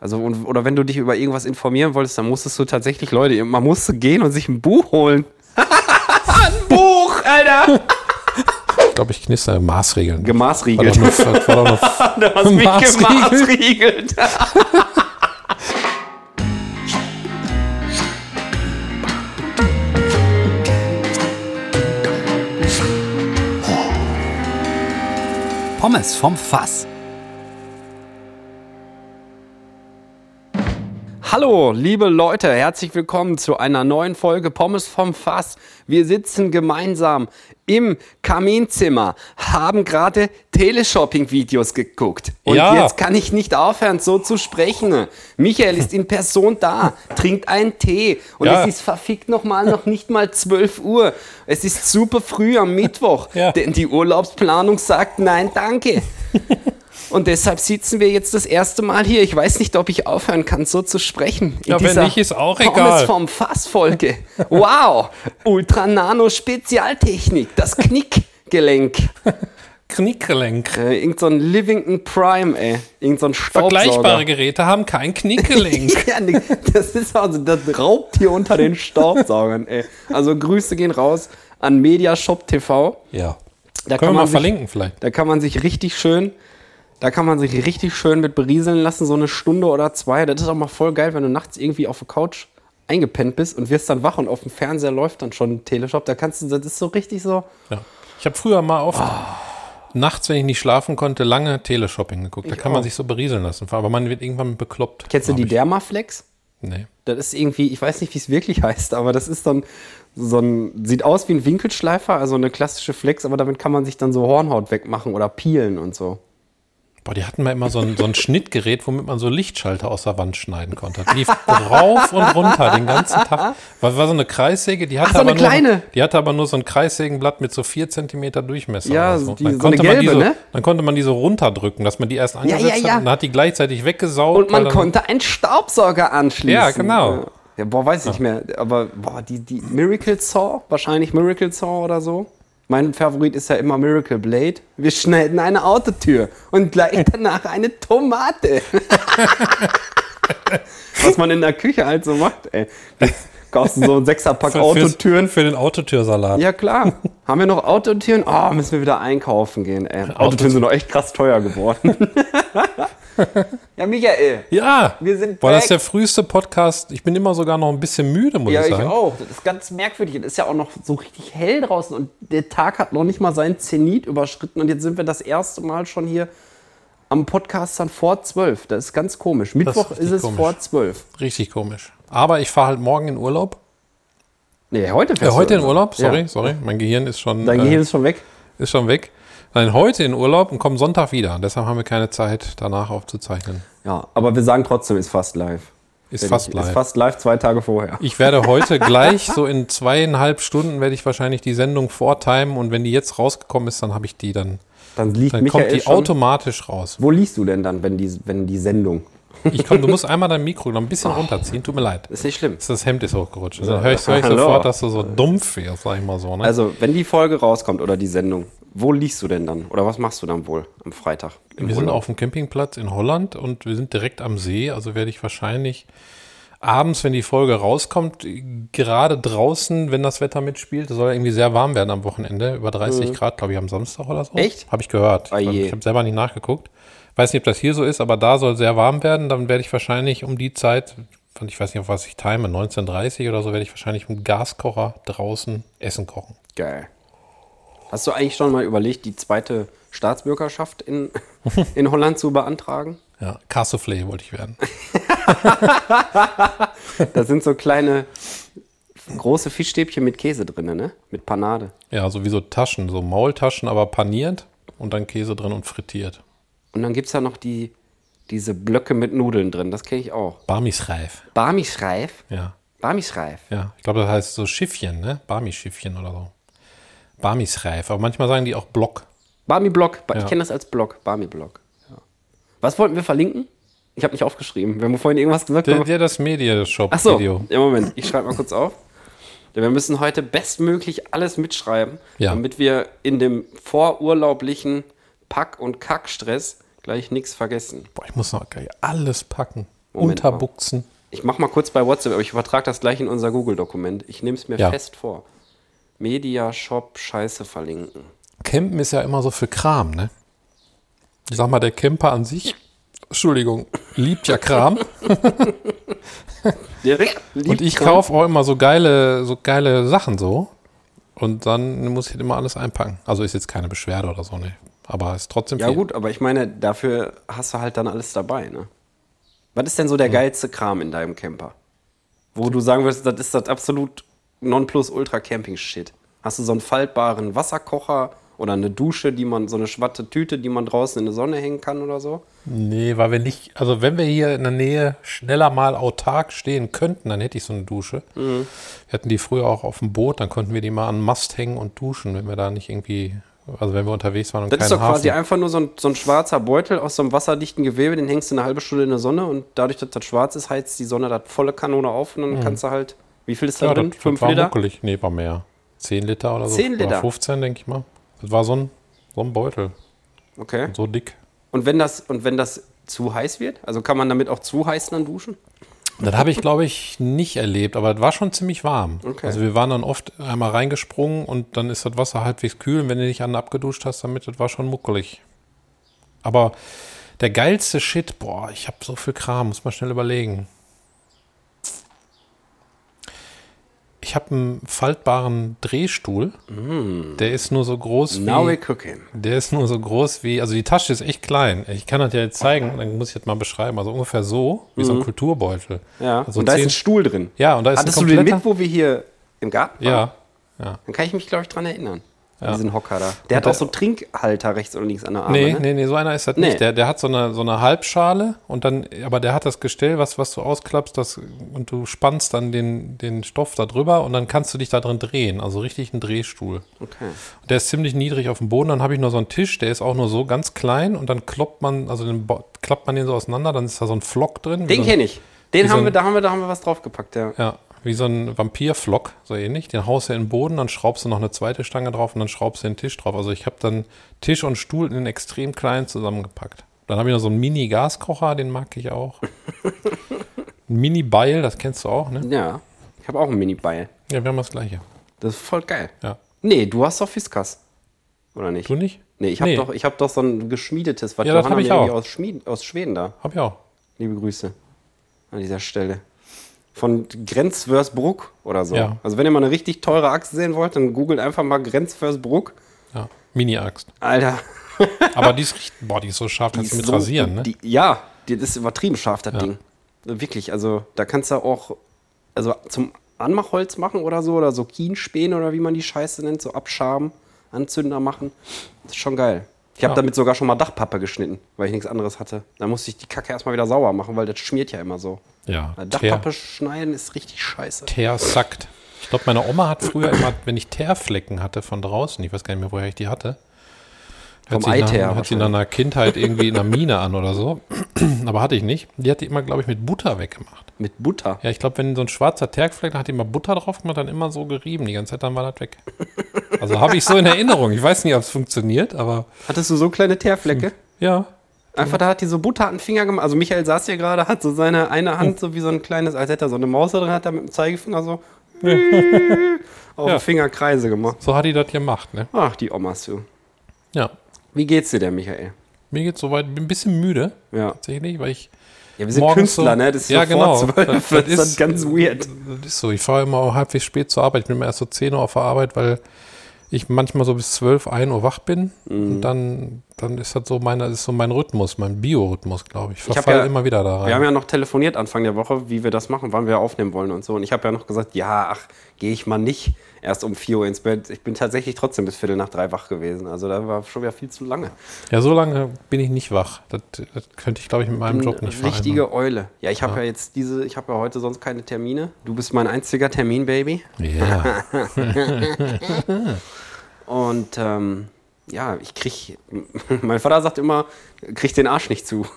Also, und, oder wenn du dich über irgendwas informieren wolltest, dann musstest du tatsächlich, Leute, man musste gehen und sich ein Buch holen. ein Buch, Alter! Ich glaube, ich knister Maßregeln. Gemaßriegelt. War doch nur, war doch nur Du hast mich Maßriegelt. gemaßriegelt. Pommes vom Fass. Hallo, liebe Leute, herzlich willkommen zu einer neuen Folge Pommes vom Fass. Wir sitzen gemeinsam im Kaminzimmer, haben gerade Teleshopping-Videos geguckt. Und Ja. jetzt kann ich nicht aufhören, so zu sprechen. Michael ist in Person da, trinkt einen Tee und Ja. es ist verfickt nochmal noch nicht mal 12 Uhr. Es ist super früh am Mittwoch, Ja. denn die Urlaubsplanung sagt nein, danke. Und deshalb sitzen wir jetzt das erste Mal hier. Ich weiß nicht, ob ich aufhören kann, so zu sprechen. In Ja, wenn nicht, ist auch Pommes egal. vom Fass-Folge. Wow! Ultra Nano Spezialtechnik. Das Knickgelenk. Knickgelenk. Äh, irgend so ein Livington Prime, ey. Irgend so ein Staubsauger. Vergleichbare Geräte haben kein Knickgelenk. ja, das ist also das Raubtier unter den Staubsaugern, ey. Also Grüße gehen raus an Mediashop TV. ja. Da Können wir mal sich, verlinken vielleicht. Da kann man sich richtig schön, da kann man sich richtig schön mit berieseln lassen, so eine Stunde oder zwei. Das ist auch mal voll geil, wenn du nachts irgendwie auf der Couch eingepennt bist und wirst dann wach und auf dem Fernseher läuft dann schon ein Teleshop. Da kannst du, das ist so richtig so. Ja. Ich habe früher mal oft Ah. nachts, wenn ich nicht schlafen konnte, lange Teleshopping geguckt. Da Ich kann man auch. sich so berieseln lassen. Aber man wird irgendwann bekloppt. Kennst du die ich. Dermaflex? Nee. Das ist irgendwie, ich weiß nicht, wie es wirklich heißt, aber das ist dann so ein, sieht aus wie ein Winkelschleifer, also eine klassische Flex, aber damit kann man sich dann so Hornhaut wegmachen oder peelen und so. Boah, die hatten mal immer so ein, so ein Schnittgerät, womit man so Lichtschalter aus der Wand schneiden konnte. Das lief rauf und runter den ganzen Tag. War, war so eine Kreissäge, die hatte, Ach, so aber nur, die hatte aber nur so ein Kreissägenblatt mit so 4 Centimeter Durchmesser. Ja, so. die- Dann so konnte man die gelbe, so, ne? Dann konnte man die so runterdrücken, dass man die erst angesetzt ja, ja. hat und dann hat die gleichzeitig weggesaugt. Und man konnte einen Staubsauger anschließen. Ja, genau. Ja, boah, weiß ich nicht mehr. Aber boah, die, die Miracle Saw, wahrscheinlich Miracle Saw oder so. Mein Favorit ist ja immer Miracle Blade. Wir schneiden eine Autotür und gleich danach eine Tomate. Was man in der Küche halt so macht, ey. Jetzt kaufst du so einen Sechserpack für, Autotüren. Für den Autotürsalat. Ja, klar. Haben wir noch Autotüren? Oh, müssen wir wieder einkaufen gehen, ey. Autotüren sind doch echt krass teuer geworden. ja, Michael. Ja, Wir sind Boah, das ist der früheste Podcast. Ich bin immer sogar noch ein bisschen müde, muss Ja, ich ich sagen. auch. Das ist ganz merkwürdig. Es ist ja auch noch so richtig hell draußen und der Tag hat noch nicht mal seinen Zenit überschritten und jetzt sind wir das erste Mal schon hier am Podcast dann vor zwölf. Das ist ganz komisch. Mittwoch ist, richtig es komisch. vor zwölf. Richtig komisch. Aber ich fahre halt morgen in Urlaub. Nee, heute Ja, fährst heute du in Urlaub, sorry, Ja. sorry. Mein Gehirn ist schon, Dein äh, Gehirn ist schon weg. ist schon weg. Nein, heute in Urlaub und komme Sonntag wieder. Deshalb haben wir keine Zeit, danach aufzuzeichnen. Ja, aber wir sagen trotzdem, ist fast live. Ist fast ich- live. Ist fast live zwei Tage vorher. Ich werde heute gleich, so in zweieinhalb Stunden, werde ich wahrscheinlich die Sendung vortimen. Und wenn die jetzt rausgekommen ist, dann habe ich die dann. Dann liegt Dann Michael kommt die schon. automatisch raus. Wo liest du denn dann, wenn die, wenn die Sendung? Ich komm, du musst einmal dein Mikro noch ein bisschen runterziehen. Tut mir leid. Ist nicht schlimm. Das Hemd ist hochgerutscht. Dann höre ich, hör ich sofort, dass du so dumpf wirst, sag ich mal so. Ne? Also, wenn die Folge rauskommt oder die Sendung, wo liest du denn dann? Oder was machst du dann wohl am Freitag? Wir sind Urlaub? auf dem Campingplatz in Holland und wir sind direkt am See. Also werde ich wahrscheinlich abends, wenn die Folge rauskommt, gerade draußen, wenn das Wetter mitspielt, es soll ja irgendwie sehr warm werden am Wochenende, über 30 Grad, glaube ich, am Samstag oder so. Mhm. Echt? Habe ich gehört. Ah Ich, habe selber nicht nachgeguckt. Weiß nicht, ob das hier so ist, aber da soll sehr warm werden. Dann werde ich wahrscheinlich um die Zeit, ich weiß nicht, auf was ich time, 19.30 oder so, werde ich wahrscheinlich mit Gaskocher draußen Essen kochen. Geil. Hast du eigentlich schon mal überlegt, die zweite Staatsbürgerschaft in, in Holland zu beantragen? Ja, Cassoufflé wollte ich werden. Da sind so kleine, große Fischstäbchen mit Käse drin, ne? Mit Panade. Ja, so wie so Taschen, so Maultaschen, aber paniert und dann Käse drin und frittiert. Und dann gibt es ja noch die, diese Blöcke mit Nudeln drin. Das kenne ich auch. Barmisreif. Barmischreif. Ja, Barmischreif. ja. Ich glaube, das heißt so Schiffchen, ne? Barmischiffchen oder so. Barmisreif. Aber manchmal sagen die auch Block. Barmi-Block. Ba- Ich Ja. kenne das als Block. Barmi-Block. Ja. Was wollten wir verlinken? Ich habe nicht aufgeschrieben. Wir haben vorhin irgendwas gesagt. Der, der das Ach so, Media-Shop-Video. ja, Moment, ich schreibe mal kurz auf. Denn wir müssen heute bestmöglich alles mitschreiben, Ja. damit wir in dem vorurlaublichen Pack- und Kackstress gleich nichts vergessen. Boah, ich muss noch gleich alles packen. Moment mal. Unterbuchsen. Ich mach mal kurz bei WhatsApp, aber ich übertrage das gleich in unser Google-Dokument. Ich nehme es mir Ja. fest vor. Media Shop Scheiße verlinken. Campen ist ja immer so für Kram, ne? Ich sag mal, der Camper an sich, Entschuldigung, liebt ja Kram. Direkt Und ich kaufe auch immer so geile, so geile Sachen so. Und dann muss ich halt immer alles einpacken. Also ist jetzt keine Beschwerde oder so, ne? Aber ist trotzdem Ja viel. gut, aber ich meine, dafür hast du halt dann alles dabei, ne? Was ist denn so der geilste Kram in deinem Camper? Wo du sagen würdest, das ist das absolut Nonplus-Ultra-Camping-Shit. Hast du so einen faltbaren Wasserkocher oder eine Dusche, die man, so eine schwatte Tüte, die man draußen in die Sonne hängen kann oder so? Nee, weil wir nicht, also wenn wir hier in der Nähe schneller mal autark stehen könnten, dann hätte ich so eine Dusche. Mhm. Wir hatten die früher auch auf dem Boot, dann konnten wir die mal an den Mast hängen und duschen, wenn wir da nicht irgendwie, also wenn wir unterwegs waren und Das ist doch quasi Hafen. einfach nur so ein, so ein schwarzer Beutel aus so einem wasserdichten Gewebe, den hängst du eine halbe Stunde in der Sonne und dadurch, dass das schwarz ist, heizt die Sonne das volle Kanone auf und dann kannst du halt, wie viel ist da ja, drin? das, Fünf das war Liter? muckelig. Nee, war mehr. 10 Liter oder so. 10 Liter? Oder 15, denke ich mal. Das war so ein, so ein Beutel, Okay. so dick. Und wenn das, und wenn das zu heiß wird, also kann man damit auch zu heiß dann duschen? Das habe ich, glaube ich, nicht erlebt, aber es war schon ziemlich warm. Okay. Also wir waren dann oft einmal reingesprungen und dann ist das Wasser halbwegs kühl. Und wenn du dich an abgeduscht hast damit, das war schon muckelig. Aber der geilste Shit, boah, ich habe so viel Kram, muss man schnell überlegen. Ich habe einen faltbaren Drehstuhl. Der ist nur so groß wie. Now we're cooking. Der ist nur so groß wie, also die Tasche ist echt klein. Ich kann das ja jetzt zeigen, dann muss ich das mal beschreiben. Also ungefähr so, wie so ein Kulturbeutel. Mhm. Ja. Also und da ist zehn- ein Stuhl drin. Ja, und da ist Hattest ein du den kompletter, mit, wo wir hier im Garten waren? Ja, ja. Dann kann ich mich, glaube ich, dran erinnern. Ja. diesen Hocker da. Der hat der- auch so Trinkhalter rechts und links an der Arme. Nee, ne? nee, nee, so einer ist das Nee. nicht. Der, der hat so eine, so eine Halbschale und dann, aber der hat das Gestell, was, was du ausklappst, das, und du spannst dann den, den Stoff da drüber und dann kannst du dich da drin drehen. Also richtig ein Drehstuhl. Okay. Der ist ziemlich niedrig auf dem Boden. Dann habe ich nur so einen Tisch, der ist auch nur so ganz klein und dann kloppt man, also den, klappt man den so auseinander, dann ist da so ein Flock drin. Den so kenne ich. Den wie so haben ein- wir, da haben wir, da haben wir was draufgepackt, ja. Ja, wie so ein Vampirflock, so ähnlich. Den haust du in den Boden, dann schraubst du noch eine zweite Stange drauf und dann schraubst du den Tisch drauf. Also ich habe dann Tisch und Stuhl in den extrem klein zusammengepackt. Dann habe ich noch so einen Mini-Gaskocher, den mag ich auch. Ein Mini-Beil, das kennst du auch, ne? Ja. Ich habe auch einen Mini-Beil. Ja, wir haben das gleiche. Das ist voll geil. Ja. Nee, du hast doch Fiskas. Oder nicht? Du nicht? Nee, ich habe Nee. doch, ich hab doch so ein geschmiedetes, was Ja, das hab Johanna ich mir auch. aus, Schmieden, aus Schweden da. Hab ich auch. Liebe Grüße an dieser Stelle. Von Grenzwörsbruck oder so. Ja. Also wenn ihr mal eine richtig teure Axt sehen wollt, dann googelt einfach mal Grenzwörsbruck. Ja. Mini-Axt. Alter. Aber die ist richtig, boah, die ist so scharf, kannst du mit so- rasieren, ne? Die, ja, die, das ist übertrieben scharf, das Ja. Ding. Wirklich, also da kannst du auch also zum Anmachholz machen oder so, oder so Kienspäne oder wie man die Scheiße nennt, so abschaben, Anzünder machen. Das ist schon geil. Ich habe Ja. damit sogar schon mal Dachpappe geschnitten, weil ich nichts anderes hatte. Da musste ich die Kacke erstmal wieder sauer machen, weil das schmiert ja immer so. Ja. Weil Teer, Dachpappe schneiden ist richtig scheiße. Teer sackt. Ich glaube, meine Oma hat früher immer, wenn ich Teerflecken hatte von draußen, ich weiß gar nicht mehr, woher ich die hatte, Vom Eiteer nach, hört sich nach einer Kindheit irgendwie in einer Mine an oder so. Aber hatte ich nicht. Die hat die immer, glaube ich, mit Butter weggemacht. Mit Butter. Ja, ich glaube, wenn so ein schwarzer Teerfleck, da hat die immer Butter drauf gemacht, dann immer so gerieben. Die ganze Zeit, dann war das weg. Also habe ich so in Erinnerung. Ich weiß nicht, ob es funktioniert, aber Hattest du so kleine Teerflecke? ja. Einfach, da hat die so Butter an den Finger gemacht. Also Michael saß hier gerade, hat so seine eine Hand so wie so ein kleines, als hätte er so eine Maus da drin, hat er mit dem Zeigefinger so auf Ja. den Finger Kreise gemacht. So hat die das gemacht, ne? Ach, die Omas, du. Ja. Wie geht's dir denn, Michael? Mir geht's soweit, bin ein bisschen müde, Ja. tatsächlich, weil ich Ja, wir sind Künstler, so- ne? Das ist Ja, genau. zwölf. Das- Das, das ist ist- ganz weird. Das ist so. Ich fahre immer auch halbwegs spät zur Arbeit. Ich bin immer erst so 10 Uhr auf der Arbeit, weil ich manchmal so bis 12, 1 Uhr wach bin. Mhm. Und dann, dann ist das so meine, ist so mein Rhythmus, mein Biorhythmus, glaube ich. Ich hab verfall ja- immer wieder da rein. Wir haben ja noch telefoniert Anfang der Woche, wie wir das machen, wann wir aufnehmen wollen und so. Und ich habe ja noch gesagt, ja, ach, gehe ich mal nicht erst um 4 Uhr ins Bett. Ich bin tatsächlich trotzdem bis Viertel nach drei wach gewesen. Also da war schon wieder viel zu lange. ja, so lange bin ich nicht wach. Das, das könnte ich, glaube ich, mit meinem Job nicht vereinbaren. Richtige Eule. Ja, ich habe ja. jetzt diese, ich habe ja heute sonst keine Termine. Du bist mein einziger Termin-Baby. Ja, Und ähm, ja, ich krieg. mein Vater sagt immer, krieg den Arsch nicht zu.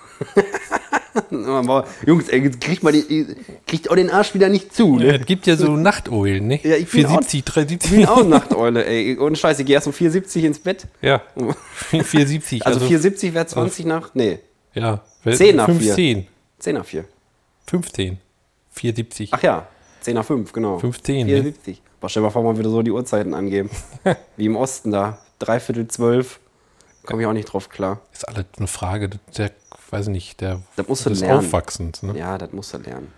Jungs, ey, kriegt mal die, kriegt auch den Arsch wieder nicht zu. Ne? es gibt ja so Nachteulen, ne? Ja, ich bin 470, Ich bin 370. auch Nachteule, ey. Ohne Scheiße, ich gehe erst um 4,70 ins Bett. Ja, 470. Also, 4,70 wäre 20 nach. Nee, Ja, 10 nach 15. 10 nach 4. 15. 470. Ach ja, 10 nach 5, genau. 15, ne? 74. Boah, stell dir mal vor, man würde so die Uhrzeiten angeben. Wie im Osten da. Dreiviertel zwölf. Komme ich auch nicht drauf klar. Ist alles eine Frage der, weiß ich nicht, der, Das musst du des lernen. Aufwachsens. Ne? Ja, das musst du lernen.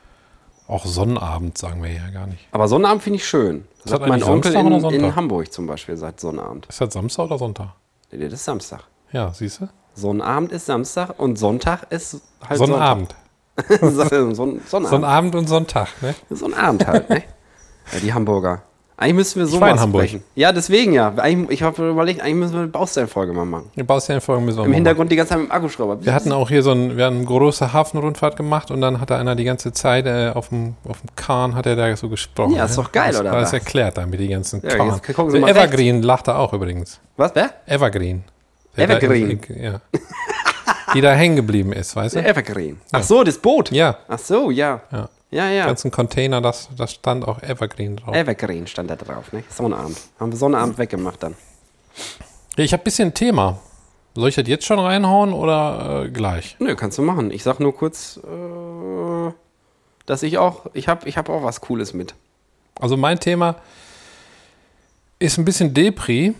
Auch Sonnabend sagen wir ja gar nicht. Aber Sonnabend finde ich schön. Das hat mein Onkel Samstag in, oder Sonntag? in Hamburg zum Beispiel seit Sonnabend. Ist das Samstag oder Sonntag? Nee, das ist Samstag. Ja, siehst du? Sonnabend ist Samstag und Sonntag ist halt Sonnabend. Sonntag. Son Sonnabend. Sonnabend und Sonntag, ne? Sonnabend halt, ne? Ja, die Hamburger. Eigentlich müssen wir so mal sprechen. Ja, deswegen ja. Eigentlich, ich habe überlegt, eigentlich müssen wir eine Bausteinfolge mal machen. Die Bausteinfolge müssen wir Im machen. Hintergrund die ganze Zeit mit dem Akkuschrauber. Wir hatten auch hier so ein, wir hatten eine große Hafenrundfahrt gemacht und dann hat da einer die ganze Zeit äh, auf dem auf dem Kahn hat er da so gesprochen. Ja, ist ne? doch geil, das, oder das erklärt dann mit den ganzen Ja, Kahn. mal Evergreen lacht da auch übrigens. Was, wer? Evergreen. Der Evergreen. Da, ja. die da hängen geblieben ist, weißt du? Evergreen. Ach so, das Boot. Ja. Ach so, ja. Ja. Ja, ja. ganzen Container, das, das stand auch Evergreen drauf. Evergreen stand da drauf, ne? Sonnabend. Haben wir Sonnabend weggemacht dann. Ja, ich habe ein bisschen Thema. Soll ich das jetzt schon reinhauen oder äh, gleich? Nö, kannst du machen. Ich sag nur kurz, äh, dass ich auch, ich habe ich hab auch was Cooles mit. Also mein Thema ist ein bisschen Depri.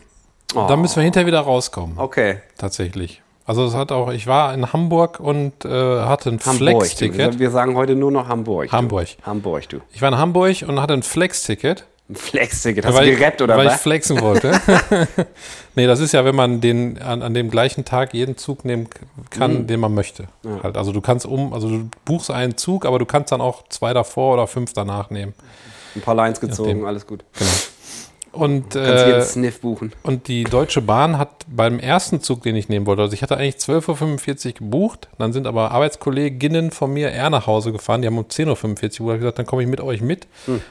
Oh. Da müssen wir hinterher wieder rauskommen. Okay. Tatsächlich. Also es hat auch, ich war in Hamburg und äh, hatte ein Hamburg. Flex-Ticket. Wir sagen heute nur noch Hamburg. du. Hamburg. Hamburg, du. Ich war in Hamburg und hatte ein Flex-Ticket. Ein Flex-Ticket. Hast weil du gerappt oder weil ich was? flexen wollte. nee, das ist ja, wenn man den an, an dem gleichen Tag jeden Zug nehmen kann, Mhm. den man möchte. Halt, also du kannst um, also du buchst einen Zug, aber du kannst dann auch zwei davor oder fünf danach nehmen. Ein paar Lines gezogen, Nachdem. alles gut. Und, äh, Sniff buchen. und die Deutsche Bahn hat beim ersten Zug, den ich nehmen wollte, also ich hatte eigentlich 12.45 Uhr gebucht, dann sind aber Arbeitskolleginnen von mir eher nach Hause gefahren, die haben um 10.45 Uhr gesagt, dann komme ich mit euch mit.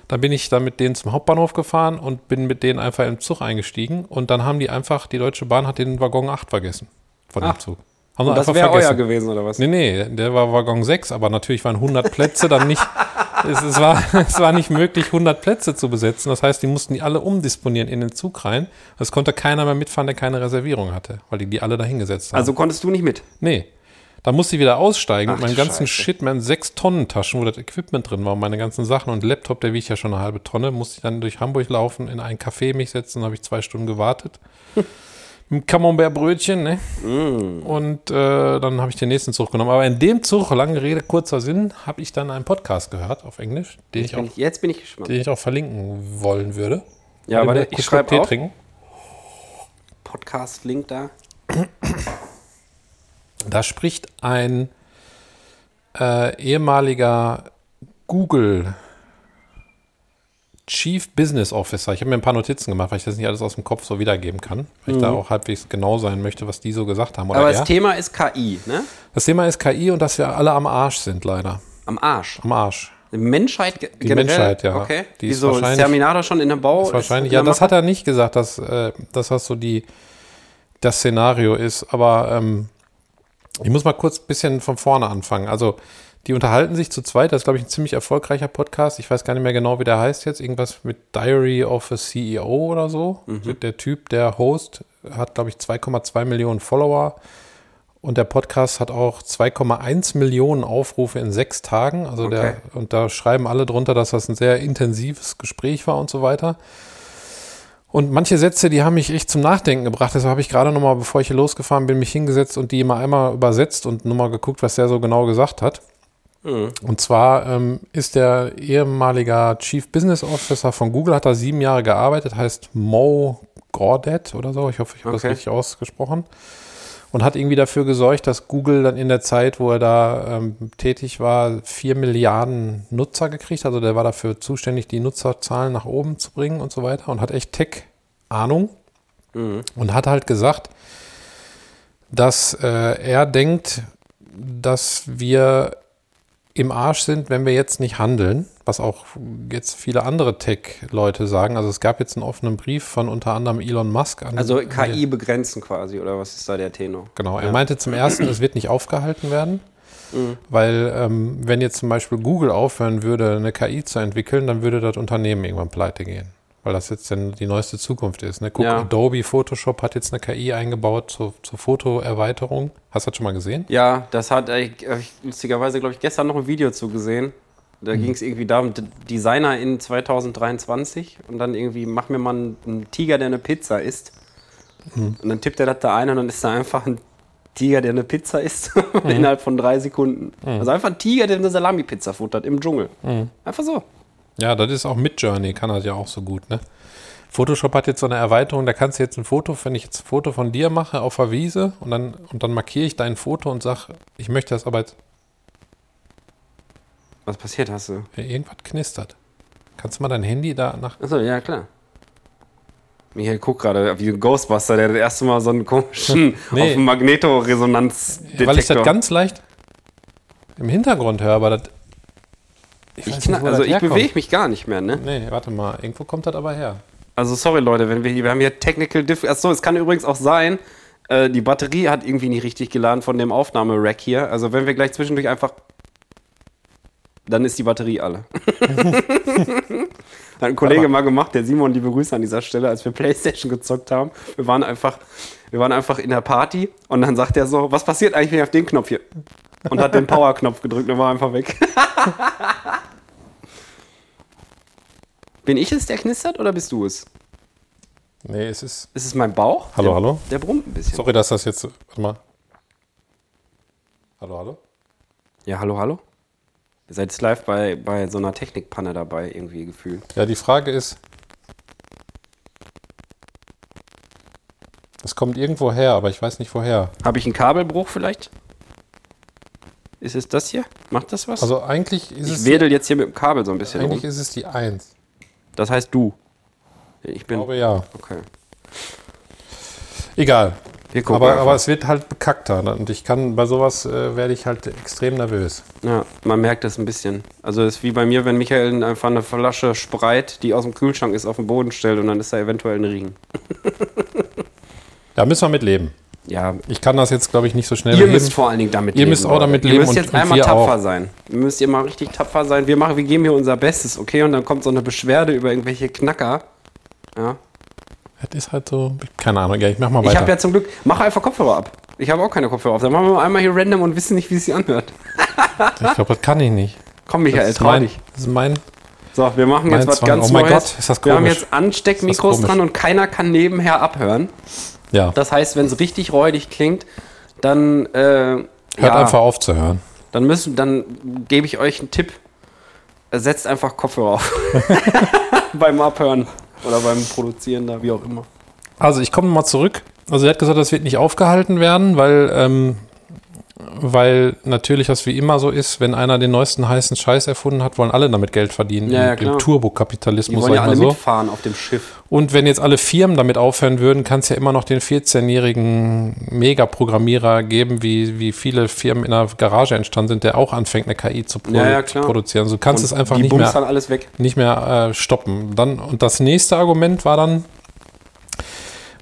Dann bin ich dann mit denen zum Hauptbahnhof gefahren und bin mit denen einfach im Zug eingestiegen und dann haben die einfach, die Deutsche Bahn hat den Waggon 8 vergessen von dem Ach. Zug. Haben Und das wäre euer gewesen, oder was? Nee, nee, der war Waggon 6, aber natürlich waren 100 Plätze dann nicht, es, es, war, es war nicht möglich, 100 Plätze zu besetzen. Das heißt, die mussten die alle umdisponieren in den Zug rein. Es konnte keiner mehr mitfahren, der keine Reservierung hatte, weil die die alle dahingesetzt haben. Also konntest du nicht mit. nee. Da musste ich wieder aussteigen Ach, mit meinem ganzen Scheiße. Shit, meinen 6-Tonnen-Taschen, wo das Equipment drin war und meine ganzen Sachen und Laptop, der wiegt ja schon eine halbe Tonne, musste ich dann durch Hamburg laufen, in ein Café mich setzen, habe ich zwei Stunden gewartet. Einem Camembert-Brötchen, ne? Mm. Und äh, dann habe ich den nächsten Zug genommen. Aber in dem Zug, lange Rede, kurzer Sinn, habe ich dann einen Podcast gehört auf Englisch, den ich Bin auch, ich, jetzt bin ich gespannt. den ich auch verlinken wollen würde. Ja, aber ich kurz schreibe Tee auf. trinken. Podcast-Link da. Da spricht ein äh, ehemaliger Google Chief Business Officer. Ich habe mir ein paar Notizen gemacht, weil ich das nicht alles aus dem Kopf so wiedergeben kann. Weil ich da auch halbwegs genau sein möchte, was die so gesagt haben. Oder Mhm. Aber er. das Thema ist KI, ne? das Thema ist KI und dass wir alle am Arsch sind, leider. Am Arsch. Am Arsch. Die Menschheit Die generell? Menschheit, ja. Okay. Die ist Wieso? Ist wahrscheinlich- Terminator schon in der Bau? Das wahrscheinlich, ist ja, das hat er nicht gesagt, dass äh, das was so die das Szenario ist. Aber ähm, ich muss mal kurz ein bisschen von vorne anfangen. Also die unterhalten sich zu zweit. Das ist, glaube ich, ein ziemlich erfolgreicher Podcast. Ich weiß gar nicht mehr genau, wie der heißt jetzt. Irgendwas mit Diary of a CEO oder so. Der Typ, der Host, hat, glaube ich, 2,2 Millionen Follower. Und der Podcast hat auch 2,1 Millionen Aufrufe in sechs Tagen. Also Okay. der, und da schreiben alle drunter, dass das ein sehr intensives Gespräch war und so weiter. Und manche Sätze, die haben mich echt zum Nachdenken gebracht. Deshalb habe ich gerade nochmal, bevor ich hier losgefahren bin, mich hingesetzt und die mal einmal übersetzt und nochmal geguckt, was der so genau gesagt hat. Und zwar ähm, ist der ehemaliger Chief Business Officer von Google, hat da sieben Jahre gearbeitet, heißt Mo Gordet oder so. Ich hoffe, ich habe das Okay. richtig ausgesprochen. Und hat irgendwie dafür gesorgt, dass Google dann in der Zeit, wo er da ähm, tätig war, vier Milliarden Nutzer gekriegt. Also der war dafür zuständig, die Nutzerzahlen nach oben zu bringen und so weiter. Und hat echt Tech-Ahnung. Und hat halt gesagt, dass äh, er denkt, dass wir im Arsch sind, wenn wir jetzt nicht handeln, was auch jetzt viele andere Tech-Leute sagen. Also es gab jetzt einen offenen Brief von unter anderem Elon Musk an. Also KI begrenzen quasi, oder was ist da der Tenor? Genau, er meinte zum ersten, es wird nicht aufgehalten werden, weil ähm, wenn jetzt zum Beispiel Google aufhören würde, eine KI zu entwickeln, dann würde das Unternehmen irgendwann pleite gehen. Weil das jetzt dann die neueste Zukunft ist. Ne? Guck, Ja. Adobe Photoshop hat jetzt eine KI eingebaut zur, zur Fotoerweiterung. Hast du das schon mal gesehen? Ja, das hat äh, ich, ich lustigerweise, glaube ich, gestern noch ein Video zu gesehen. Da ging es irgendwie darum, Designer in 2023 und dann irgendwie, mach mir mal einen, einen Tiger, der eine Pizza isst. Und dann tippt er das da ein und dann ist da einfach ein Tiger, der eine Pizza isst, innerhalb von drei Sekunden. Also einfach ein Tiger, der eine Salami-Pizza futtert im Dschungel. Einfach so. Ja, das ist auch mit Journey, kann das ja auch so gut, ne? Photoshop hat jetzt so eine Erweiterung, da kannst du jetzt ein Foto, wenn ich jetzt ein Foto von dir mache auf der Wiese und dann, und dann markiere ich dein Foto und sage, ich möchte das aber jetzt, Was passiert, hast du? irgendwas knistert. Kannst du mal dein Handy da nach, Achso, ja, klar. Michael guckt gerade wie Ghostbuster, der das erste Mal so einen komischen Nee. auf Magnetoresonanzdetektor. weil ich das ganz leicht im Hintergrund höre, aber das, Ich, kna- nicht, also ich bewege mich gar nicht mehr, ne? Nee, warte mal, irgendwo kommt das aber her. Also sorry Leute, wenn wir hier, wir haben hier Technical Diff. Achso, es kann übrigens auch sein, äh, die Batterie hat irgendwie nicht richtig geladen von dem Aufnahmerack hier. Also wenn wir gleich zwischendurch einfach. Dann ist die Batterie alle. Hat ein Kollege Aber- mal gemacht, der Simon, liebe Grüße an dieser Stelle, als wir Playstation gezockt haben. Wir waren einfach, wir waren einfach in der Party und dann sagt er so, was passiert eigentlich, wenn ich auf den Knopf hier? Und hat den Power-Knopf gedrückt und war einfach weg. Bin ich es, der knistert oder bist du es? Nee, es ist. Ist es mein Bauch? Hallo, der, hallo? Der brummt ein bisschen. Sorry, dass das jetzt. Warte mal. Hallo, hallo? Ja, hallo, hallo? Ihr seid jetzt live bei, bei so einer Technikpanne dabei, irgendwie gefühlt. Ja, die Frage ist. Es kommt irgendwo her, aber ich weiß nicht woher. Habe ich einen Kabelbruch vielleicht? Ist es das hier? Macht das was? Also eigentlich ist ich es. wedel jetzt hier mit dem Kabel so ein bisschen Eigentlich rum. ist es die 1. Das heißt du. Ich Ich bin. glaube ja. Okay. Egal. Wir gucken Aber, aber es wird halt bekackter. ne? Und ich kann bei sowas äh, werde ich halt extrem nervös. Ja, man merkt das ein bisschen. Also es ist wie bei mir, wenn Michael einfach eine Flasche Spreit, die aus dem Kühlschrank ist, auf den Boden stellt und dann ist da eventuell ein Riechen. Da müssen wir mit leben. Ja, Ich kann das jetzt, glaube ich, nicht so schnell Ihr müsst vor allen Dingen damit Ihr leben. müsst auch damit Ihr leben müsst und- jetzt und einmal wir tapfer auch. sein. Ihr müsst ihr mal richtig tapfer sein. Wir, machen, wir geben hier unser Bestes, okay? Und dann kommt so eine Beschwerde über irgendwelche Knacker. Ja. Das ist halt so. Keine Ahnung, ja, ich mach mal Ich weiter. habe ja zum Glück, mach einfach Kopfhörer ab. Ich habe auch keine Kopfhörer auf. Dann machen wir einmal hier random und wissen nicht, wie es sich anhört. ich glaube, das kann ich nicht. Komm, Michael, Das ist trau mein, dich. das ist mein So, wir machen jetzt was Zwang. ganz Oh mein Neues. Gott, ist das wir haben jetzt Ansteckmikros dran und keiner kann nebenher abhören. Ja. Das heißt, wenn es richtig räudig klingt, dann äh, Hört ja, einfach auf zu hören. dann müssen, dann gebe ich euch einen Tipp. Setzt einfach Kopfhörer auf. beim Abhören oder beim Produzieren da, wie auch immer. Also ich komme mal zurück. Also er hat gesagt, das wird nicht aufgehalten werden, weil, ähm, weil natürlich das wie immer so ist, wenn einer den neuesten heißen Scheiß erfunden hat, wollen alle damit Geld verdienen. Ja, ja, Im-. Im Die Turbokapitalismus, wollen ja alle so. mitfahren auf dem Schiff. Und wenn jetzt alle Firmen damit aufhören würden, kann es ja immer noch den 14-jährigen Megaprogrammierer geben, wie, wie viele Firmen in der Garage entstanden sind, der auch anfängt, eine KI zu produ Ja, klar. produzieren. So kannst du es einfach die nicht mehr nicht mehr äh, stoppen. Dann, und das nächste Argument war dann,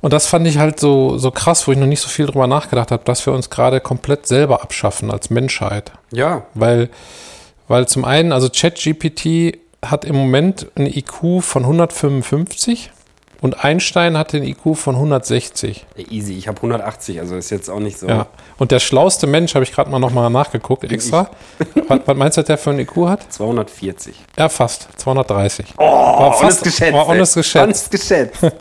und das fand ich halt so, so krass, wo ich noch nicht so viel drüber nachgedacht habe, dass wir uns gerade komplett selber abschaffen als Menschheit. Ja, Weil, weil zum einen, also ChatGPT hat im Moment ein IQ von 155 und Einstein hat den IQ von 160. easy. Ich habe 180, also ist jetzt auch nicht so. Ja. Und der schlauste Mensch, habe ich gerade mal nochmal nachgeguckt, extra. Was, was meinst du, was der für einen IQ hat? 240. Ja, fast. 230. Oh, war honest geschätzt. War honest geschätzt. Geschätzt.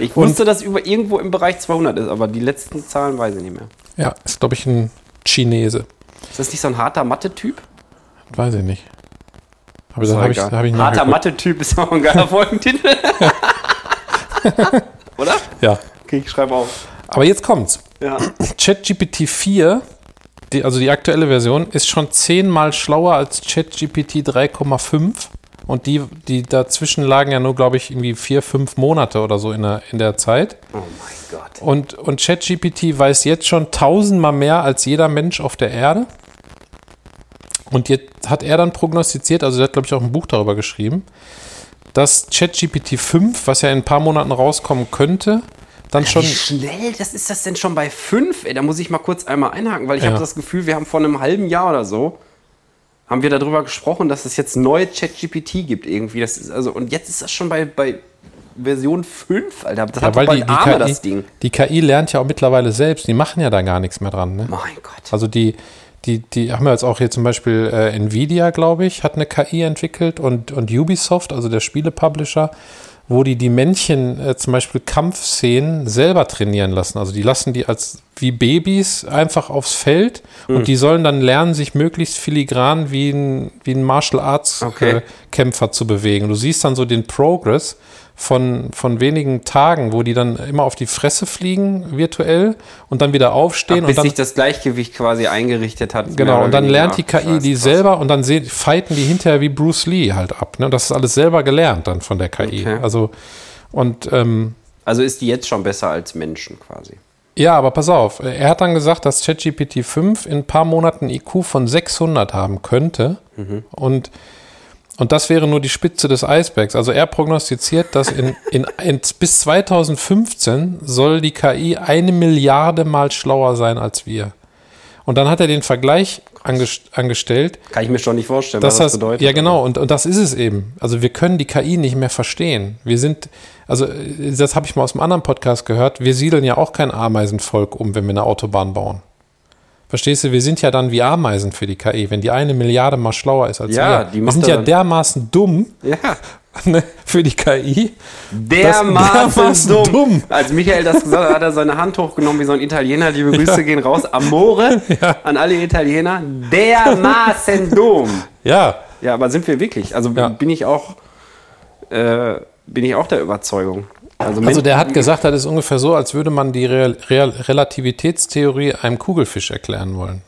Ich wusste, dass über irgendwo im Bereich 200 ist, aber die letzten Zahlen weiß ich nicht mehr. Ja, ist, glaube ich, ein Chinese. Ist das nicht so ein harter Mathe-Typ? Weiß ich nicht. Aber Ist da doch habe ich, hab ich harter. Mathe-Typ ist auch ein geiler Folgentitel. Oder? Ja. Okay, ich schreibe auf. Aber jetzt kommt's. Ja. ChatGPT 4, die, also die aktuelle Version, ist schon zehnmal schlauer als ChatGPT 3,5. Und die, die dazwischen lagen ja nur, glaube ich, irgendwie vier, fünf Monate oder so in der, in der Zeit. Oh mein Gott. Und, und ChatGPT weiß jetzt schon tausendmal mehr als jeder Mensch auf der Erde. Und jetzt hat er dann prognostiziert, also er hat, glaube ich, auch ein Buch darüber geschrieben, dass ChatGPT 5, was ja in ein paar Monaten rauskommen könnte, dann schon. Wie schnell das ist das denn schon bei 5? Ey, da muss ich mal kurz einmal einhaken, weil ich Ja. habe das Gefühl, wir haben vor einem halben Jahr oder so haben wir darüber gesprochen, dass es jetzt neue ChatGPT gibt irgendwie. Das ist also und jetzt ist das schon bei, bei Version 5, Alter. Das Ja, hat weil die, die, Arme, KI, das Ding. die KI lernt ja auch mittlerweile selbst. Die machen ja da gar nichts mehr dran. Ne? Mein Gott. Also die, die, die haben jetzt auch hier zum Beispiel äh, Nvidia, glaube ich, hat eine KI entwickelt und, und Ubisoft, also der Spielepublisher, wo die die Männchen äh, zum Beispiel Kampfszenen selber trainieren lassen. Also die lassen die als wie Babys einfach aufs Feld Hm. und die sollen dann lernen, sich möglichst filigran wie ein, wie ein Martial Arts Okay. äh, Kämpfer zu bewegen. Du siehst dann so den Progress von, von wenigen Tagen, wo die dann immer auf die Fresse fliegen, virtuell, und dann wieder aufstehen Bis und dann sich das Gleichgewicht quasi eingerichtet hat. Genau, und dann lernt die. KI Krass, die krass. selber und dann se- fighten die hinterher wie Bruce Lee halt ab. Ne? Das ist alles selber gelernt dann von der KI. Okay. Also, und ähm, Also ist die jetzt schon besser als Menschen quasi. Ja, aber pass auf, er hat dann gesagt, dass ChatGPT 5 in ein paar Monaten IQ von 600 haben könnte. Und, und das wäre nur die Spitze des Eisbergs. Also er prognostiziert, dass in, in, in, bis 2015 soll die KI eine Milliarde mal schlauer sein als wir. Und dann hat er den Vergleich angest angestellt, Kann ich mir schon nicht vorstellen, das was das bedeutet. ja genau, und, und das ist es eben. Also wir können die KI nicht mehr verstehen. Wir sind, also äh, das habe ich mal aus einem anderen Podcast gehört, wir siedeln ja auch kein Ameisenvolk um, wenn wir eine Autobahn bauen. Verstehst du, wir sind ja dann wie Ameisen für die KI, wenn die eine Milliarde mal schlauer ist als Ja, wir. die wir sind ja dermaßen dumm Ja, für die KI. dermaßen dermaßen dumm. dumm. Als Michael das gesagt hat, hat er seine Hand hochgenommen wie so ein Italiener. Liebe Grüße gehen raus. Amore an alle Italiener. Dermaßen dumm. Ja, Ja, aber sind wir wirklich? Also Ja. bin ich auch, äh, bin ich auch der Überzeugung. Also, also der hat gesagt, das ist ungefähr so, als würde man die Real Real Relativitätstheorie einem Kugelfisch erklären wollen.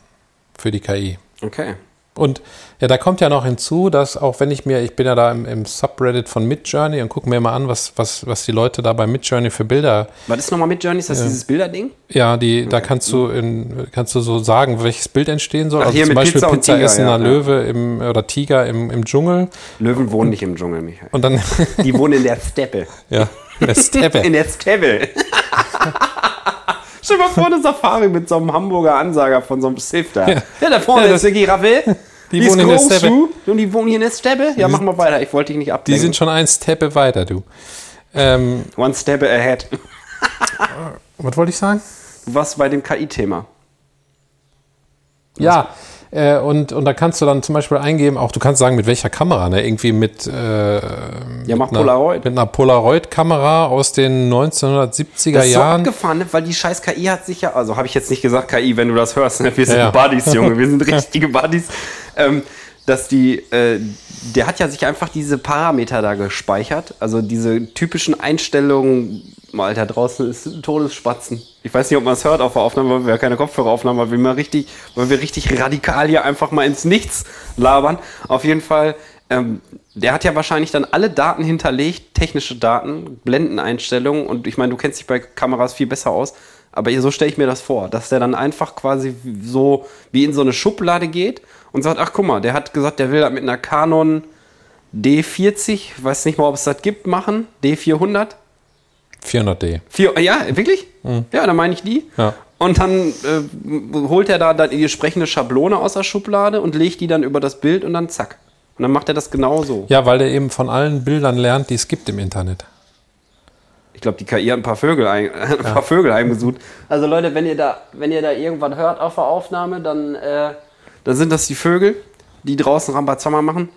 Für die KI. Okay. Und ja, da kommt ja noch hinzu, dass auch wenn ich mir, ich bin ja da im, im Subreddit von Midjourney und gucke mir mal an, was, was, was die Leute da bei Midjourney für Bilder, Was ist nochmal mit Journey? Ist das dieses Bilderding? ja, die, da kannst du in, kannst du so sagen, welches Bild entstehen soll. Ach, also hier zum mit Beispiel Pizza und Pizza Tiger, essender ja, ja. Löwe im, oder Tiger im, im Dschungel. Löwen wohnen nicht im Dschungel, Michael. Und dann, Die wohnen in der Steppe. ja, der Steppe. In der Steppe. Stell dir mal vor, eine Safari mit so einem Hamburger Ansager von so einem Sith da. Ja, da vorne Ja, ist eine Giraffe. Die ist wohnen in der Steppe. Und die wohnen hier in der Steppe? Ja, mach mal weiter. Ich wollte dich nicht Die ablenken. sind schon ein Steppe weiter, du. Ähm, One Steppe ahead. was wollte ich sagen? Du warst bei dem KI-Thema. Ja, äh, und, und da kannst du dann zum Beispiel eingeben, auch du kannst sagen, mit welcher Kamera, ne? Irgendwie mit, äh, Ja, mach mit einer- Polaroid. Mit einer Polaroid-Kamera aus den 1970er Das ist so Jahren. abgefahren, ne? weil die scheiß KI hat sich ja, also habe ich jetzt nicht gesagt KI, wenn du das hörst, ne? wir sind Ja, ja. Buddies, Junge, wir sind richtige Buddies, ähm, dass die, äh, der hat ja sich einfach diese Parameter da gespeichert, also diese typischen Einstellungen, Alter, draußen ist ein Todesspatzen. Ich weiß nicht, ob man es hört auf der Aufnahme, weil wir ja keine Kopfhörer aufnehmen, weil wir richtig, weil wir richtig radikal hier einfach mal ins Nichts labern. Auf jeden Fall, ähm, der hat ja wahrscheinlich dann alle Daten hinterlegt, technische Daten, Blendeneinstellungen und ich meine, du kennst dich bei Kameras viel besser aus, aber so stelle ich mir das vor, dass der dann einfach quasi so wie in so eine Schublade geht und sagt, ach guck mal, der hat gesagt, der will das mit einer Canon D40, ich weiß nicht mal, ob es das gibt, machen, D400. 400D. Vier, ja, wirklich? Ja, dann meine ich die. Ja. Und dann äh, holt er da dann die entsprechende Schablone aus der Schublade und legt die dann über das Bild und dann zack. Und dann macht er das genau so. Ja, weil der eben von allen Bildern lernt, die es gibt im Internet. Ich glaube, die KI hat ein paar Vögel, ein, ein paar Vögel heimgesucht. Also Leute, wenn ihr da, wenn ihr da irgendwann hört auf der Aufnahme, dann, äh, dann sind das die Vögel, die draußen Rambazamba machen.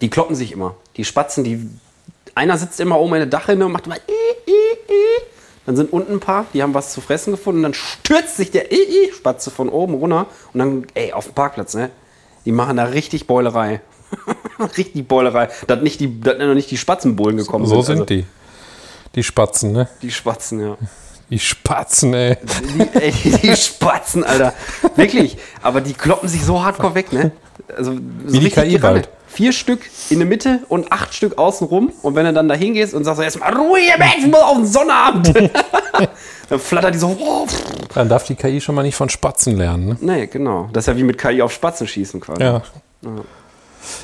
Die kloppen sich immer. Die Spatzen, die. Einer sitzt immer oben in der Dachrinne und macht immer. Dann sind unten ein paar, die haben was zu fressen gefunden. Und dann stürzt sich der Spatze von oben runter. Und dann, ey, auf dem Parkplatz, ne? Die machen da richtig Beulerei. richtig Beulerei. Dass nicht die, dass noch nicht die Spatzenbullen gekommen So sind. sind Also, die. Die Spatzen, ne? Die Spatzen, ja. Die Spatzen, ey. Die, ey, die Spatzen, Alter. Wirklich. Aber die kloppen sich so hardcore weg, ne? Also, so Wie die KI bald. Vier Stück in der Mitte und acht Stück außen rum. Und wenn du dann da hingehst und sagst, so, jetzt mal Ruhe, Mensch, muss auf den Sonnabend. dann flattert die so. Oh. Dann darf die KI schon mal nicht von Spatzen lernen, ne? nee, genau. Das ist ja wie mit KI auf Spatzen schießen quasi. Ja.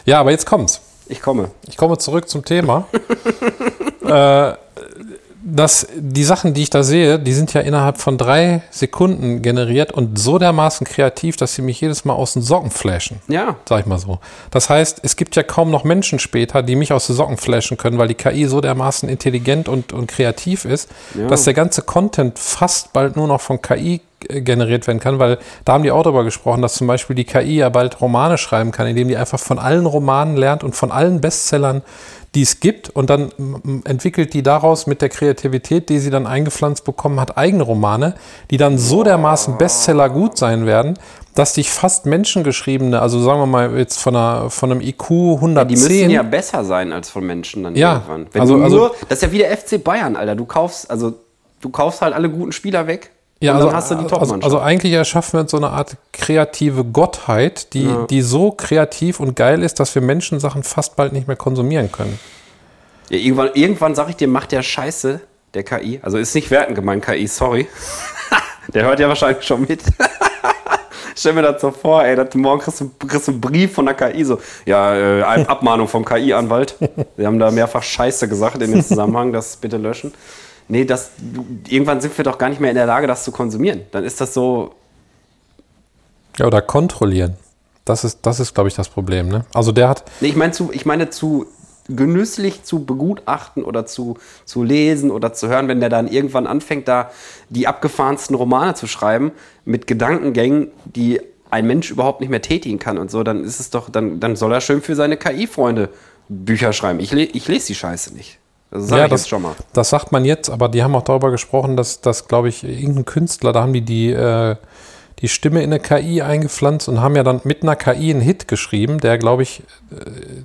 Ja, aber jetzt kommt's. Ich komme. Ich komme zurück zum Thema. äh, dass die Sachen, die ich da sehe, die sind ja innerhalb von drei Sekunden generiert und so dermaßen kreativ, dass sie mich jedes Mal aus den Socken flashen. Ja. Sag ich mal so. Das heißt, es gibt ja kaum noch Menschen später, die mich aus den Socken flashen können, weil die KI so dermaßen intelligent und, und kreativ ist, Ja. dass der ganze Content fast bald nur noch von KI äh, generiert werden kann, weil da haben die auch darüber gesprochen, dass zum Beispiel die KI ja bald Romane schreiben kann, indem die einfach von allen Romanen lernt und von allen Bestsellern, die es gibt und dann entwickelt die daraus mit der Kreativität, die sie dann eingepflanzt bekommen hat, eigene Romane, die dann so dermaßen Bestseller gut sein werden, dass dich fast menschengeschriebene, also sagen wir mal jetzt von, einer, von einem IQ 110, Die müssen ja besser sein als von Menschen dann Ja, irgendwann. Wenn also- also- nur, das ist ja wie der FC Bayern, Alter. Du kaufst, also du kaufst halt alle guten Spieler weg Ja, also, hast du die also, Top-Mannschaft. also eigentlich erschaffen wir uns so eine Art kreative Gottheit, die, die so kreativ und geil ist, dass wir Menschensachen fast bald nicht mehr konsumieren können. ja, irgendwann, irgendwann sag ich dir, macht der Scheiße, der KI. Also ist nicht werten gemeint, KI, sorry. der hört ja wahrscheinlich schon mit. Stell mir das so vor, ey, dass du morgen kriegst du, kriegst du einen Brief von der KI, so, ja, äh, Ab- Abmahnung vom KI-Anwalt. Wir haben da mehrfach Scheiße gesagt in dem Zusammenhang, das bitte löschen. Nee, das, irgendwann sind wir doch gar nicht mehr in der Lage, das zu konsumieren. Dann ist das so, Ja, oder kontrollieren. Das ist, das ist glaube ich, das Problem. Ne? Also der hat, Nee, ich meine zu, ich meine zu genüsslich zu begutachten oder zu, zu lesen oder zu hören, wenn der dann irgendwann anfängt, da die abgefahrensten Romane zu schreiben mit Gedankengängen, die ein Mensch überhaupt nicht mehr tätigen kann und so, dann ist es doch, dann, dann soll er schön für seine KI-Freunde Bücher schreiben. Ich, le ich lese die Scheiße nicht. Das sage ja, ich das, schon mal. das sagt man jetzt, aber die haben auch darüber gesprochen, dass, dass glaube ich, irgendein Künstler, da haben die die, äh, die Stimme in eine KI eingepflanzt und haben ja dann mit einer KI einen Hit geschrieben, der, glaube ich, äh,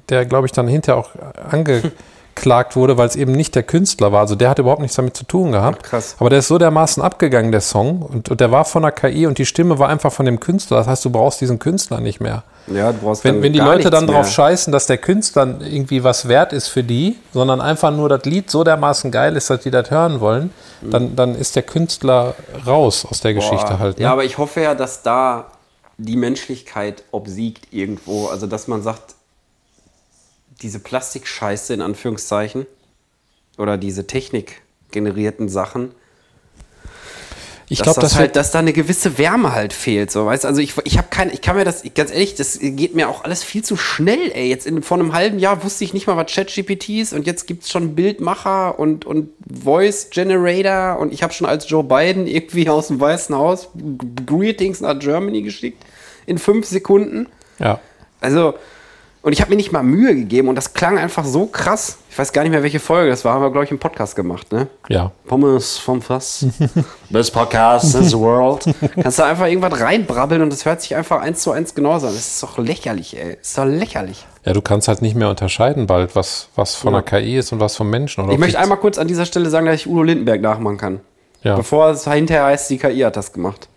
der, glaube ich, dann hinterher auch angeklagt wurde, weil es eben nicht der Künstler war. Also der hat überhaupt nichts damit zu tun gehabt. Ach, krass. Aber der ist so dermaßen abgegangen, der Song, und, und der war von der KI und die Stimme war einfach von dem Künstler. Das heißt, du brauchst diesen Künstler nicht mehr. Ja, du brauchst Wenn, wenn die Leute dann drauf mehr. scheißen, dass der Künstler irgendwie was wert ist für die, sondern einfach nur das Lied so dermaßen geil ist, dass die das hören wollen, dann, dann ist der Künstler raus aus der Geschichte Boah. halt. Ne? Ja, aber ich hoffe ja, dass da die Menschlichkeit obsiegt irgendwo. Also, dass man sagt, diese Plastikscheiße in Anführungszeichen oder diese technikgenerierten Sachen, ich dass, glaube, das das halt, dass da eine gewisse Wärme halt fehlt. So, weißt? Also ich, ich habe kein, ich kann mir das, ganz ehrlich, das geht mir auch alles viel zu schnell, ey. Jetzt in, vor einem halben Jahr wusste ich nicht mal, was ChatGPT ist und jetzt gibt's schon Bildmacher und, und Voice Generator und ich habe schon als Joe Biden irgendwie aus dem Weißen Haus Greetings nach Germany geschickt in fünf Sekunden. ja. Also, und ich habe mir nicht mal Mühe gegeben und das klang einfach so krass. Ich weiß gar nicht mehr, welche Folge das war, haben wir, glaube ich, im Podcast gemacht, ne? Ja. Pommes vom Fass. Best Podcast in the world. Kannst du einfach irgendwas reinbrabbeln und das hört sich einfach eins zu eins genauso an. Das ist doch lächerlich, ey. Das ist doch lächerlich. Ja, du kannst halt nicht mehr unterscheiden bald, was, was von der KI ist und was vom Menschen. Oder Ich möchte einmal kurz an dieser Stelle sagen, dass ich Udo Lindenberg nachmachen kann. Ja. Bevor es hinterher heißt, die KI hat das gemacht.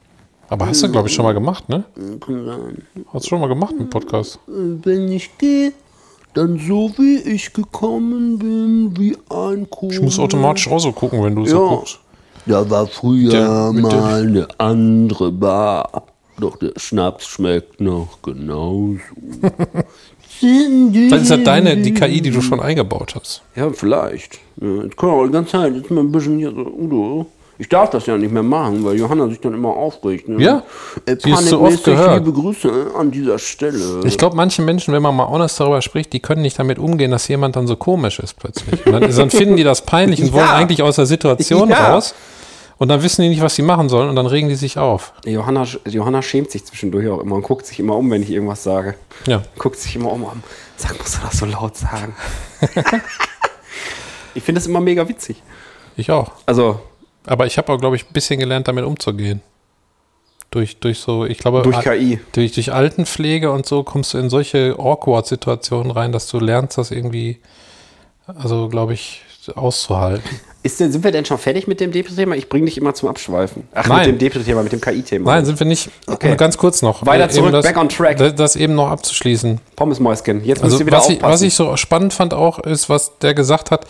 Aber hast du, glaube ich, schon mal gemacht, ne? Hast du schon mal gemacht im Podcast? Wenn ich gehe, dann so wie ich gekommen bin, wie ein Kuh. Ich muss automatisch auch so gucken, wenn du so Ja. guckst. Da war früher Der- mal eine andere Bar. Doch der Schnaps schmeckt noch genauso. Vielleicht ist das deine, die KI, die du schon eingebaut hast. Ja, vielleicht. Ja, jetzt kann auch die ganze Zeit jetzt mal ein bisschen hier so, Udo. Ich darf das ja nicht mehr machen, weil Johanna sich dann immer aufregt. Ne? Ja, äh, sie ist so oft gehört. liebe Grüße an dieser Stelle. Ich glaube, manche Menschen, wenn man mal honest darüber spricht, die können nicht damit umgehen, dass jemand dann so komisch ist plötzlich. Und dann, dann finden die das peinlich und wollen Ja. eigentlich aus der Situation Ja. raus. Und dann wissen die nicht, was sie machen sollen und dann regen die sich auf. Johanna, Johanna schämt sich zwischendurch auch immer und guckt sich immer um, wenn ich irgendwas sage. Ja. Guckt sich immer um. um. Sag, musst du das so laut sagen? ich finde das immer mega witzig. Ich auch. Also, Aber ich habe auch, glaube ich, ein bisschen gelernt, damit umzugehen. Durch, durch so, ich glaube, Durch KI. Durch, durch Altenpflege und so kommst du in solche Awkward-Situationen rein, dass du lernst, das irgendwie, also glaube ich, auszuhalten. Ist sind wir denn schon fertig mit dem Depri-Thema? Ich bringe dich immer zum Abschweifen. Ach, Nein. mit dem Depri-Thema, mit dem KI-Thema. Nein, sind wir nicht. Okay. Nur Ganz kurz noch. Weiter Äh, zurück, das, back on track. Das, das eben noch abzuschließen. Pommesmäuschen. Jetzt Also müsst ihr wieder was ich, aufpassen. was ich so spannend fand auch, ist, was der gesagt hat.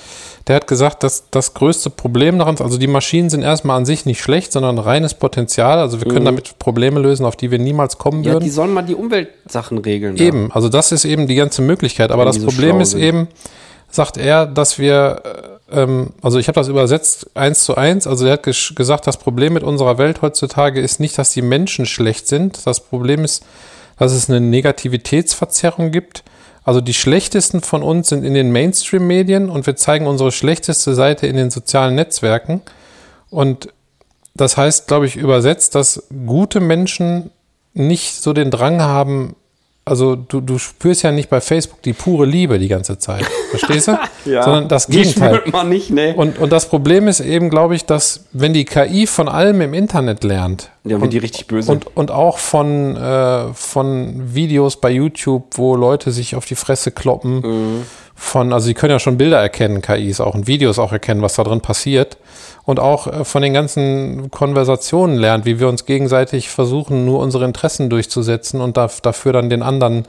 Der hat gesagt, dass das größte Problem daran, also die Maschinen sind erstmal an sich nicht schlecht, sondern reines Potenzial. Also wir können damit Probleme lösen, auf die wir niemals kommen Mhm. ja, würden. die sollen mal die Umweltsachen regeln. Eben, also das ist eben die ganze Möglichkeit. Aber Wenn das so Problem ist sind. eben, sagt er, dass wir äh, ähm, also ich habe das übersetzt eins zu eins. Also er hat gesch- gesagt, das Problem mit unserer Welt heutzutage ist nicht, dass die Menschen schlecht sind. Das Problem ist, dass es eine Negativitätsverzerrung gibt. Also die schlechtesten von uns sind in den Mainstream-Medien und wir zeigen unsere schlechteste Seite in den sozialen Netzwerken. Und das heißt, glaube ich, übersetzt, dass gute Menschen nicht so den Drang haben, also du, du spürst ja nicht bei Facebook die pure Liebe die ganze Zeit. Verstehst du? Sondern das Die Gegenteil. spürt man nicht, ne? Und, und das Problem ist eben, glaube ich, dass wenn die KI von allem im Internet lernt Ja, wird die richtig böse. und, und auch von, äh, von Videos bei YouTube, wo Leute sich auf die Fresse kloppen, von, also sie können ja schon Bilder erkennen, KIs auch und Videos auch erkennen, was da drin passiert. Und auch äh, von den ganzen Konversationen lernt, wie wir uns gegenseitig versuchen, nur unsere Interessen durchzusetzen und da, dafür dann den anderen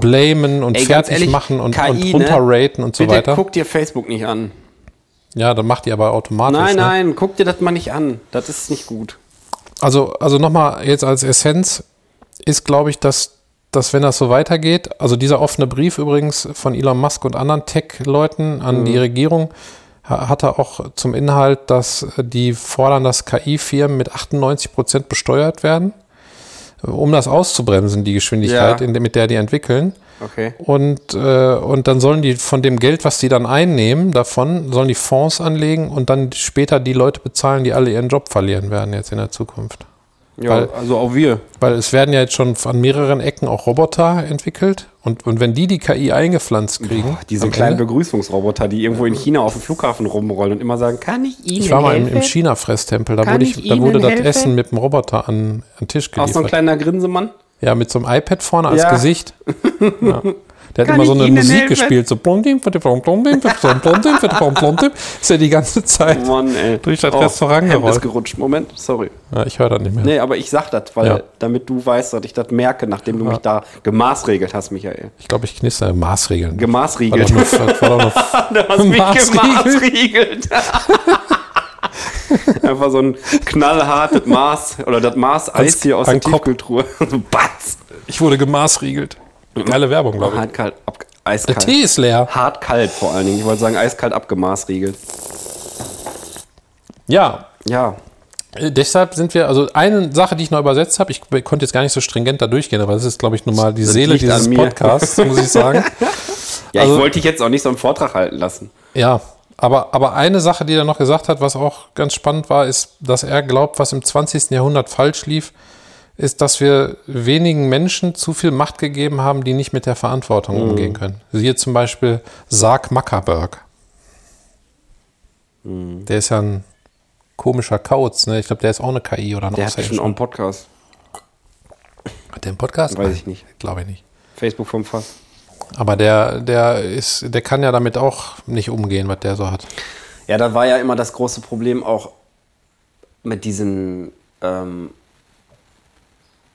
blamen und Ey, fertig ehrlich, machen und, KI, und ne? runterraten und so Bitte weiter. guck dir Facebook nicht an. Ja, dann macht die aber automatisch. Nein, ne? nein, guck dir das mal nicht an. Das ist nicht gut. Also, also nochmal jetzt als Essenz ist, glaube ich, dass, dass wenn das so weitergeht, also dieser offene Brief übrigens von Elon Musk und anderen Tech-Leuten an die Regierung, hatte auch zum Inhalt, dass äh, die fordern, dass KI-Firmen mit 98 Prozent besteuert werden, äh, um das auszubremsen, die Geschwindigkeit, Ja. in mit der die entwickeln. Okay. Und, äh, und dann sollen die von dem Geld, was die dann einnehmen, davon, sollen die Fonds anlegen und dann später die Leute bezahlen, die alle ihren Job verlieren werden jetzt in der Zukunft. Ja, Weil- also auch wir. Weil es werden ja jetzt schon an mehreren Ecken auch Roboter entwickelt. Und, und wenn die die KI eingepflanzt kriegen, Diese am kleinen Ende- Begrüßungsroboter, die irgendwo in China auf dem Flughafen rumrollen und immer sagen, kann ich Ihnen ich war mal im, helfen? im China-Fresstempel, da, Kann wurde ich ich, da wurde das helfen? Essen mit dem Roboter an, an den Tisch Auch so ein geliefert. kleiner Grinsemann? ja, mit so einem iPad vorne als Ja. Gesicht. Ja. Der hat Kann immer so eine Musik helfen? gespielt, so blondim, blondim, blondim, blondim, blondim. Ist ja die ganze Zeit Oh Mann, ey. durch das Oh, Restaurant Hemd ist gerollt. gerutscht. Moment, sorry. Ja, ich höre das nicht mehr. Nee, aber ich sag das, weil, Ja. damit du weißt, dass ich das merke, nachdem du mich da gemaßregelt hast, Michael. Ich glaube, ich knister Maßregeln. Gemaßregelt. war doch Du hast mich Maßriegelt. gemaßriegelt. Einfach so ein knallhartes Maß oder das Maß Eis hier aus der Kopf. Tiefkühltruhe. So Batz. Ich wurde gemaßriegelt. Geile Werbung, glaube ich. Hart kalt, ab, Der eiskalt. Tee ist leer. Hart kalt vor allen Dingen. Ich wollte sagen, eiskalt abgemaßriegelt. Ja, Ja. äh, deshalb sind wir, also eine Sache, die ich noch übersetzt habe, ich konnte jetzt gar nicht so stringent da durchgehen, aber das ist, glaube ich, nun mal die Seele liegt an dieses. Podcasts, muss ich sagen. Ja, Also- ich wollte dich jetzt auch nicht so einen Vortrag halten lassen. Ja, aber, aber eine Sache, die er noch gesagt hat, was auch ganz spannend war, ist, dass er glaubt, was im 20. Jahrhundert falsch lief, ist, dass wir wenigen Menschen zu viel Macht gegeben haben, die nicht mit der Verantwortung umgehen können. Siehe zum Beispiel Sarg Zuckerberg. Der ist ja ein komischer Kauz, ne? Ich glaube, der ist auch eine KI oder ein Der hat schon einen Podcast. Hat der einen Podcast? Weiß ich nicht. Glaube ich nicht. Facebook vom Fass. Aber der, der ist, der kann ja damit auch nicht umgehen, was der so hat. Ja, da war ja immer das große Problem auch mit diesen, ähm,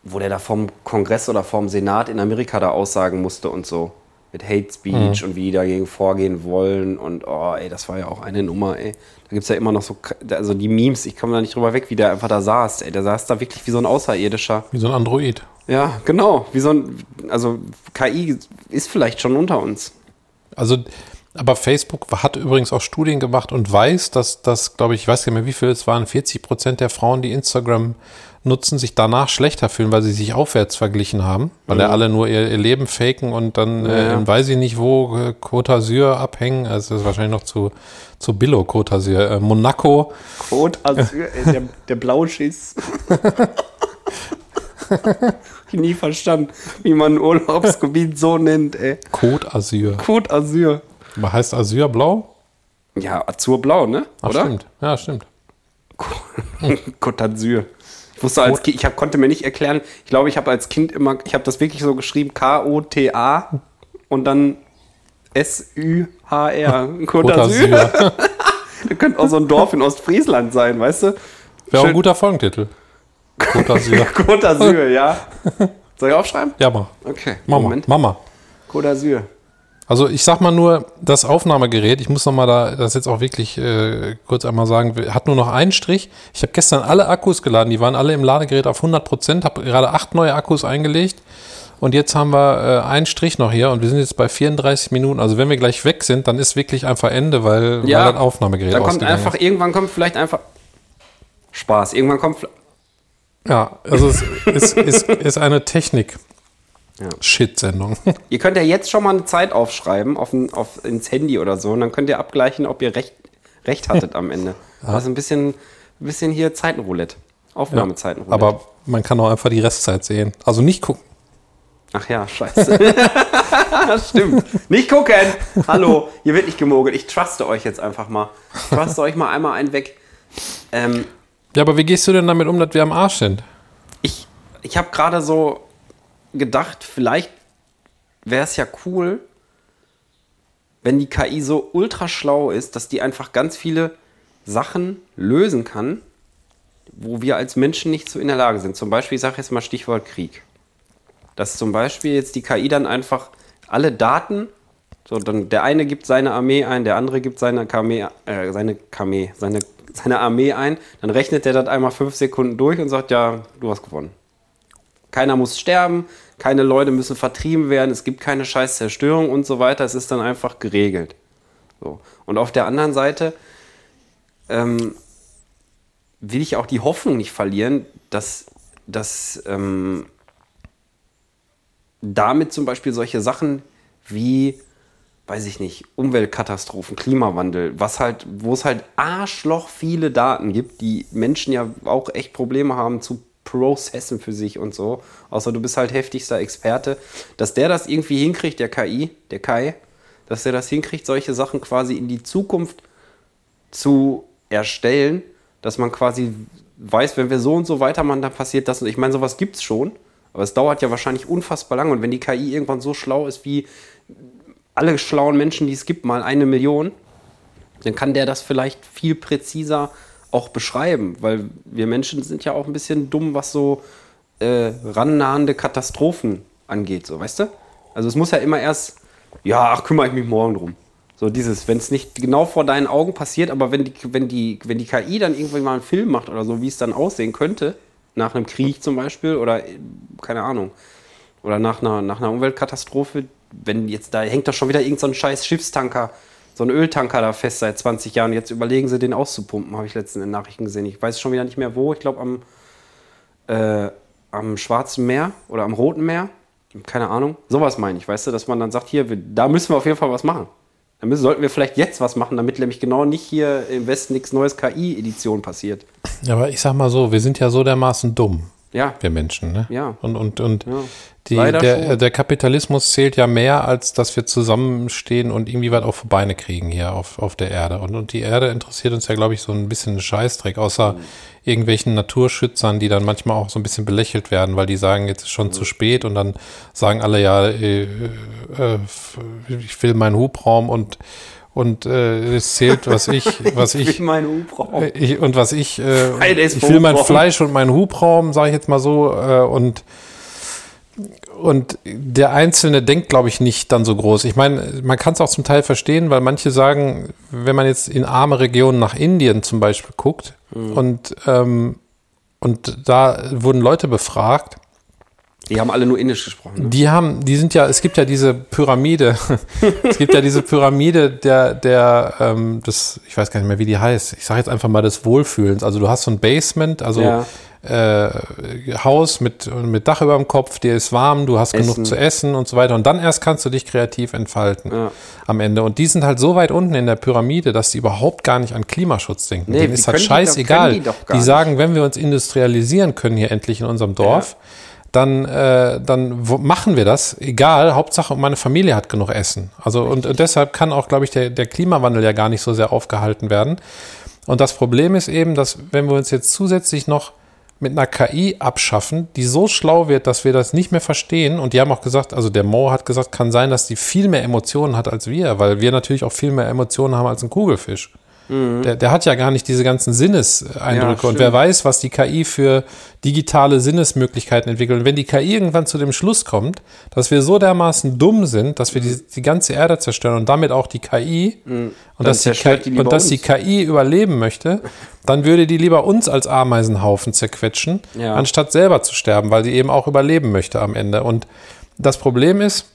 wo der da vom Kongress oder vom Senat in Amerika da aussagen musste und so. Mit Hate Speech und wie die dagegen vorgehen wollen und oh, ey, das war ja auch eine Nummer, ey. Da gibt es ja immer noch so, also die Memes, ich komme da nicht drüber weg, wie der einfach da saß, ey. Der saß da wirklich wie so ein Außerirdischer. Wie so ein Android. Ja, genau. Wie so ein, also KI ist vielleicht schon unter uns. Also, aber Facebook hat übrigens auch Studien gemacht und weiß, dass das, glaube ich, ich weiß nicht mehr, wie viel es waren, 40 Prozent der Frauen, die Instagram nutzen, sich danach schlechter fühlen, weil sie sich aufwärts verglichen haben, weil ja alle nur ihr, ihr Leben faken und dann, äh, Ja. in weiß ich nicht wo, äh, Côte d'Azur abhängen. Also, das ist wahrscheinlich noch zu, zu Billo Côte d'Azur. Äh, Monaco. Asyl, ey, der, der Blauschiss. ich nie verstanden, wie man ein Urlaubsgebiet so nennt, ey. Côte d'Azur. Côte Azur. Aber heißt Azur blau? Ja, Azurblau, ne? Ach, Oder? stimmt. Ja, stimmt. Côte d'Azur. Ich wusste als Kind, ich hab, konnte mir nicht erklären, ich glaube, ich habe als Kind immer, ich habe das wirklich so geschrieben, K-O-T-A und dann S-Ü-H-R. Côte d'Azur. Das könnte auch so ein Dorf in Ostfriesland sein, weißt du? Wäre auch ein guter Folgentitel. Côte d'Azur. Côte d'Azur, ja. Soll ich aufschreiben? Ja, mach. Okay. Mama. Moment. Mama. Côte d'Azur. Also ich sag mal nur, das Aufnahmegerät, ich muss noch mal da das jetzt auch wirklich äh, kurz einmal sagen, hat nur noch einen Strich. Ich habe gestern alle Akkus geladen, die waren alle im Ladegerät auf 100 Prozent, habe gerade acht neue Akkus eingelegt Und jetzt haben wir äh, einen Strich noch hier und wir sind jetzt bei 34 Minuten. Also wenn wir gleich weg sind, dann ist wirklich einfach Ende, weil, Ja, weil das Aufnahmegerät Da kommt einfach, ist. irgendwann kommt vielleicht einfach Spaß. Irgendwann kommt, Ja, also es ist, ist, ist eine Technik. Ja. Shit-Sendung. ihr könnt ja jetzt schon mal eine Zeit aufschreiben auf, ein, auf ins Handy oder so und dann könnt ihr abgleichen, ob ihr recht, recht hattet am Ende. Also ein bisschen, ein bisschen hier Zeitenroulette. Aufnahmezeitenroulette. Aber man kann auch einfach die Restzeit sehen. Also nicht gucken. Ach ja, scheiße. das stimmt. Nicht gucken. Hallo, hier wird nicht gemogelt. Ich truste euch jetzt einfach mal. Ich truste euch mal einmal einen weg. Ähm, Ja, aber wie gehst du denn damit um, dass wir am Arsch sind? ich ich habe gerade so gedacht, vielleicht wäre es ja cool, wenn die KI so ultra schlau ist, dass die einfach ganz viele Sachen lösen kann, wo wir als Menschen nicht so in der Lage sind. Zum Beispiel, ich sage jetzt mal Stichwort Krieg. Dass zum Beispiel jetzt die KI dann einfach alle Daten, so dann der eine gibt seine Armee ein, der andere gibt seine Armee, äh, seine Armee, seine, seine Armee ein, dann rechnet der das einmal fünf Sekunden durch und sagt, ja, du hast gewonnen. Keiner muss sterben, keine Leute müssen vertrieben werden, es gibt keine scheiß Zerstörung und so weiter. Es ist dann einfach geregelt. So. Und auf der anderen Seite ähm, will ich auch die Hoffnung nicht verlieren, dass, dass ähm, damit zum Beispiel solche Sachen wie, weiß ich nicht, Umweltkatastrophen, Klimawandel, was halt, wo es halt arschloch viele Daten gibt, die Menschen ja auch echt Probleme haben zu processen für sich und so, außer du bist halt heftigster Experte, dass der das irgendwie hinkriegt, der KI, der Kai, dass der das hinkriegt, solche Sachen quasi in die Zukunft zu erstellen, dass man quasi weiß, wenn wir so und so weitermachen, dann passiert das. Und ich meine, sowas gibt es schon, aber es dauert ja wahrscheinlich unfassbar lang. Und wenn die KI irgendwann so schlau ist wie alle schlauen Menschen, die es gibt, mal eine Million, dann kann der das vielleicht viel präziser auch beschreiben, weil wir Menschen sind ja auch ein bisschen dumm, was so äh, rannahende Katastrophen angeht, so weißt du? Also es muss ja immer erst, ja, ach, kümmere ich mich morgen drum. So dieses, wenn es nicht genau vor deinen Augen passiert, aber wenn die, wenn die, wenn die KI dann irgendwann mal einen Film macht oder so, wie es dann aussehen könnte, nach einem Krieg zum Beispiel oder äh, keine Ahnung, oder nach einer, nach einer Umweltkatastrophe, wenn jetzt da hängt doch schon wieder irgendein so scheiß Schiffstanker, so ein Öltanker da fest seit 20 Jahren. Jetzt überlegen sie, den auszupumpen, habe ich letztens in den Nachrichten gesehen. Ich weiß schon wieder nicht mehr wo. Ich glaube am, äh, am Schwarzen Meer oder am Roten Meer. Keine Ahnung. Sowas meine ich, weißt du, dass man dann sagt, hier, wir, da müssen wir auf jeden Fall was machen. Da müssen, sollten wir vielleicht jetzt was machen, damit nämlich genau nicht hier im Westen nichts Neues KI-Edition passiert. Ja, aber ich sag mal so, wir sind ja so dermaßen dumm, Ja, wir Menschen, ne? Ja. Und, und, und Ja. die, der, der Kapitalismus zählt ja mehr, als dass wir zusammenstehen und irgendwie was auf die Beine kriegen hier auf, auf der Erde. Und, und die Erde interessiert uns ja, glaube ich, so ein bisschen ein Scheißdreck, außer irgendwelchen Naturschützern, die dann manchmal auch so ein bisschen belächelt werden, weil die sagen, jetzt ist schon zu spät und dann sagen alle ja, äh, äh, ich will meinen Hubraum und und äh, es zählt, was ich, was ich, ich meine Hubraum. ich, und was ich, äh, ich will mein. Fleisch und meinen Hubraum, sage ich jetzt mal so, äh, und und der Einzelne denkt, glaube ich, nicht dann so groß. Ich meine, man kann es auch zum Teil verstehen, weil manche sagen, wenn man jetzt in arme Regionen nach Indien zum Beispiel guckt Mhm. und, ähm, und da wurden Leute befragt, Die haben alle nur Indisch gesprochen. Ne? die haben, die sind ja, es gibt ja diese Pyramide, es gibt ja diese Pyramide der, der, ähm, das, ich weiß gar nicht mehr, wie die heißt. Ich sage jetzt einfach mal des Wohlfühlens. Also du hast so ein Basement, also Ja. äh, Haus mit, mit Dach über dem Kopf, dir ist warm, du hast Essen. genug zu essen und so weiter. Und dann erst kannst du dich kreativ entfalten Ja. am Ende. Und die sind halt so weit unten in der Pyramide, dass die überhaupt gar nicht an Klimaschutz denken. Nee, Denen ist doch- scheißegal. die doch die sagen, wenn wir uns industrialisieren können hier endlich in unserem Dorf, dann, äh, dann machen wir das. Egal, Hauptsache meine Familie hat genug Essen. Also und, und deshalb kann auch, glaube ich, der, der Klimawandel ja gar nicht so sehr aufgehalten werden. Und das Problem ist eben, dass wenn wir uns jetzt zusätzlich noch mit einer KI abschaffen, die so schlau wird, dass wir das nicht mehr verstehen. Und die haben auch gesagt, also der Mo hat gesagt, kann sein, dass die viel mehr Emotionen hat als wir, weil wir natürlich auch viel mehr Emotionen haben als ein Kugelfisch. Der, der hat ja gar nicht diese ganzen Sinneseindrücke. Ja, und wer weiß, was die KI für digitale Sinnesmöglichkeiten entwickelt. Und wenn die KI irgendwann zu dem Schluss kommt, dass wir so dermaßen dumm sind, dass wir die, die ganze Erde zerstören und damit auch die KI und, dass die, die KI lieber und dass die. KI überleben möchte, dann würde die lieber uns als Ameisenhaufen zerquetschen, Ja. anstatt selber zu sterben, weil sie eben auch überleben möchte am Ende. Und das Problem ist,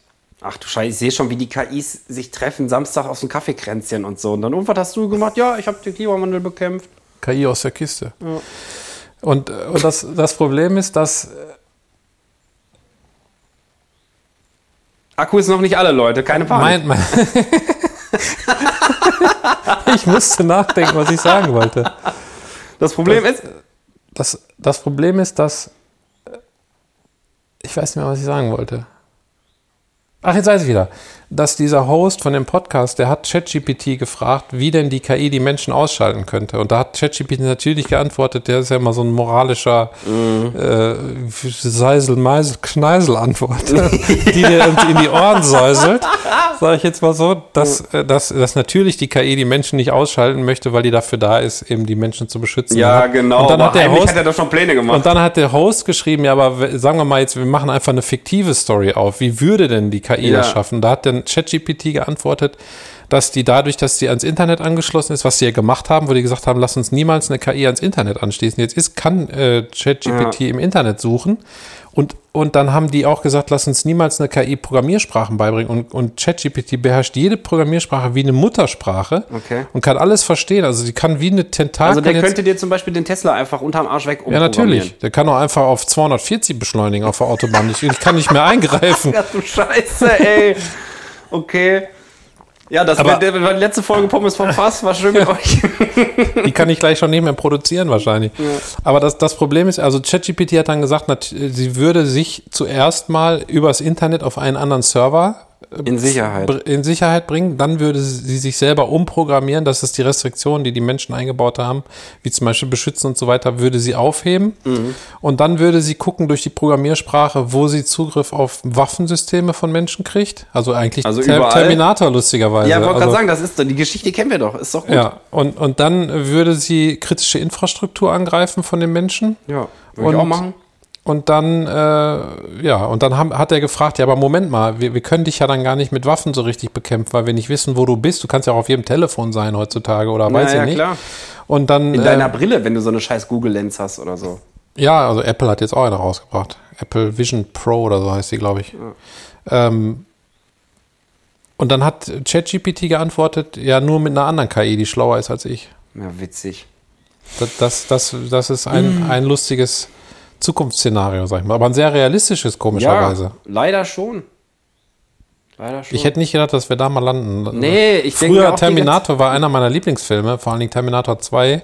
Ach du Scheiße, ich sehe schon, wie die KIs sich treffen, Samstag auf so ein Kaffeekränzchen und so. Und dann, und was hast du gemacht? Ja, ich habe den Klimawandel bekämpft. KI aus der Kiste. Und, äh, und das, das Problem ist, dass Akku ist noch nicht alle, Leute, keine Panik. mein, mein ich musste nachdenken, was ich sagen wollte. das Problem ist, Das, das Problem ist, dass äh, ich weiß nicht mehr, was ich sagen wollte. Ach, jetzt weiß ich wieder. Dass dieser Host von dem Podcast, der hat ChatGPT gefragt, wie denn die KI die Menschen ausschalten könnte. Und da hat ChatGPT natürlich geantwortet, der ist ja immer so ein moralischer äh, Seisel, Meisel, Kneisel Antwort, die dir in die Ohren säuselt. Sage ich jetzt mal so, dass, äh, dass, dass natürlich die KI die Menschen nicht ausschalten möchte, weil die dafür da ist, eben die Menschen zu beschützen. ja genau, Und dann aber hat der Host hat er doch schon Pläne gemacht. und dann hat der Host geschrieben, ja, aber sagen wir mal jetzt, wir machen einfach eine fiktive Story auf. Wie würde denn die KI Ja. das schaffen? Da hat dann ChatGPT geantwortet, dass die dadurch, dass sie ans Internet angeschlossen ist, was sie ja gemacht haben, wo die gesagt haben, lass uns niemals eine KI ans Internet anschließen. Jetzt ist, kann äh, ChatGPT im Internet suchen. Und, und dann haben die auch gesagt, lass uns niemals eine KI Programmiersprachen beibringen. Und, und ChatGPT beherrscht jede Programmiersprache wie eine Muttersprache Okay. und kann alles verstehen. Also die kann wie eine Tentakel. also der jetzt- könnte dir zum Beispiel den Tesla einfach unterm Arsch weg ja, natürlich. Der kann auch einfach auf 240 beschleunigen auf der Autobahn. Ich, ich kann nicht mehr eingreifen. Ja, du Scheiße, ey. Okay. Ja, das war, die letzte Folge Pommes vom Fass. War schön mit euch. Die kann ich gleich schon nicht mehr produzieren wahrscheinlich. Aber das, das Problem ist, also ChatGPT hat dann gesagt, sie würde sich zuerst mal übers Internet auf einen anderen Server In Sicherheit. br- in Sicherheit bringen. Dann würde sie sich selber umprogrammieren. Das ist die Restriktion, die die Menschen eingebaut haben, wie zum Beispiel beschützen und so weiter, würde sie aufheben. Mhm. Und dann würde sie gucken durch die Programmiersprache, wo sie Zugriff auf Waffensysteme von Menschen kriegt. Also eigentlich Also Ter? Terminator lustigerweise. Ja, wollte also, gerade sagen, das ist die Geschichte kennen wir doch. Ist doch gut. Ja, und, und dann würde sie kritische Infrastruktur angreifen von den Menschen. Ja, würde ich auch machen. Und dann, äh, ja, und dann haben, hat er gefragt, ja, aber Moment mal, wir, wir können dich ja dann gar nicht mit Waffen so richtig bekämpfen, weil wir nicht wissen, wo du bist. Du kannst ja auch auf jedem Telefon sein heutzutage oder weiß ja, ich nicht. klar. Und dann, In äh, deiner Brille, wenn du so eine scheiß Google Lens hast oder so. ja, also Apple hat jetzt auch eine rausgebracht. Apple Vision Pro oder so heißt die, glaube ich. Ähm, und dann hat ChatGPT geantwortet, ja, nur mit einer anderen KI, die schlauer ist als ich. Ja, witzig. Das, das, das, das ist ein, Mm. ein lustiges Zukunftsszenario, sag ich mal. Aber ein sehr realistisches, komischerweise. Ja, leider schon. Leider schon. Ich hätte nicht gedacht, dass wir da mal landen. Nee, ich denke Früher auch die Terminator war einer meiner Lieblingsfilme, vor allen Dingen Terminator 2.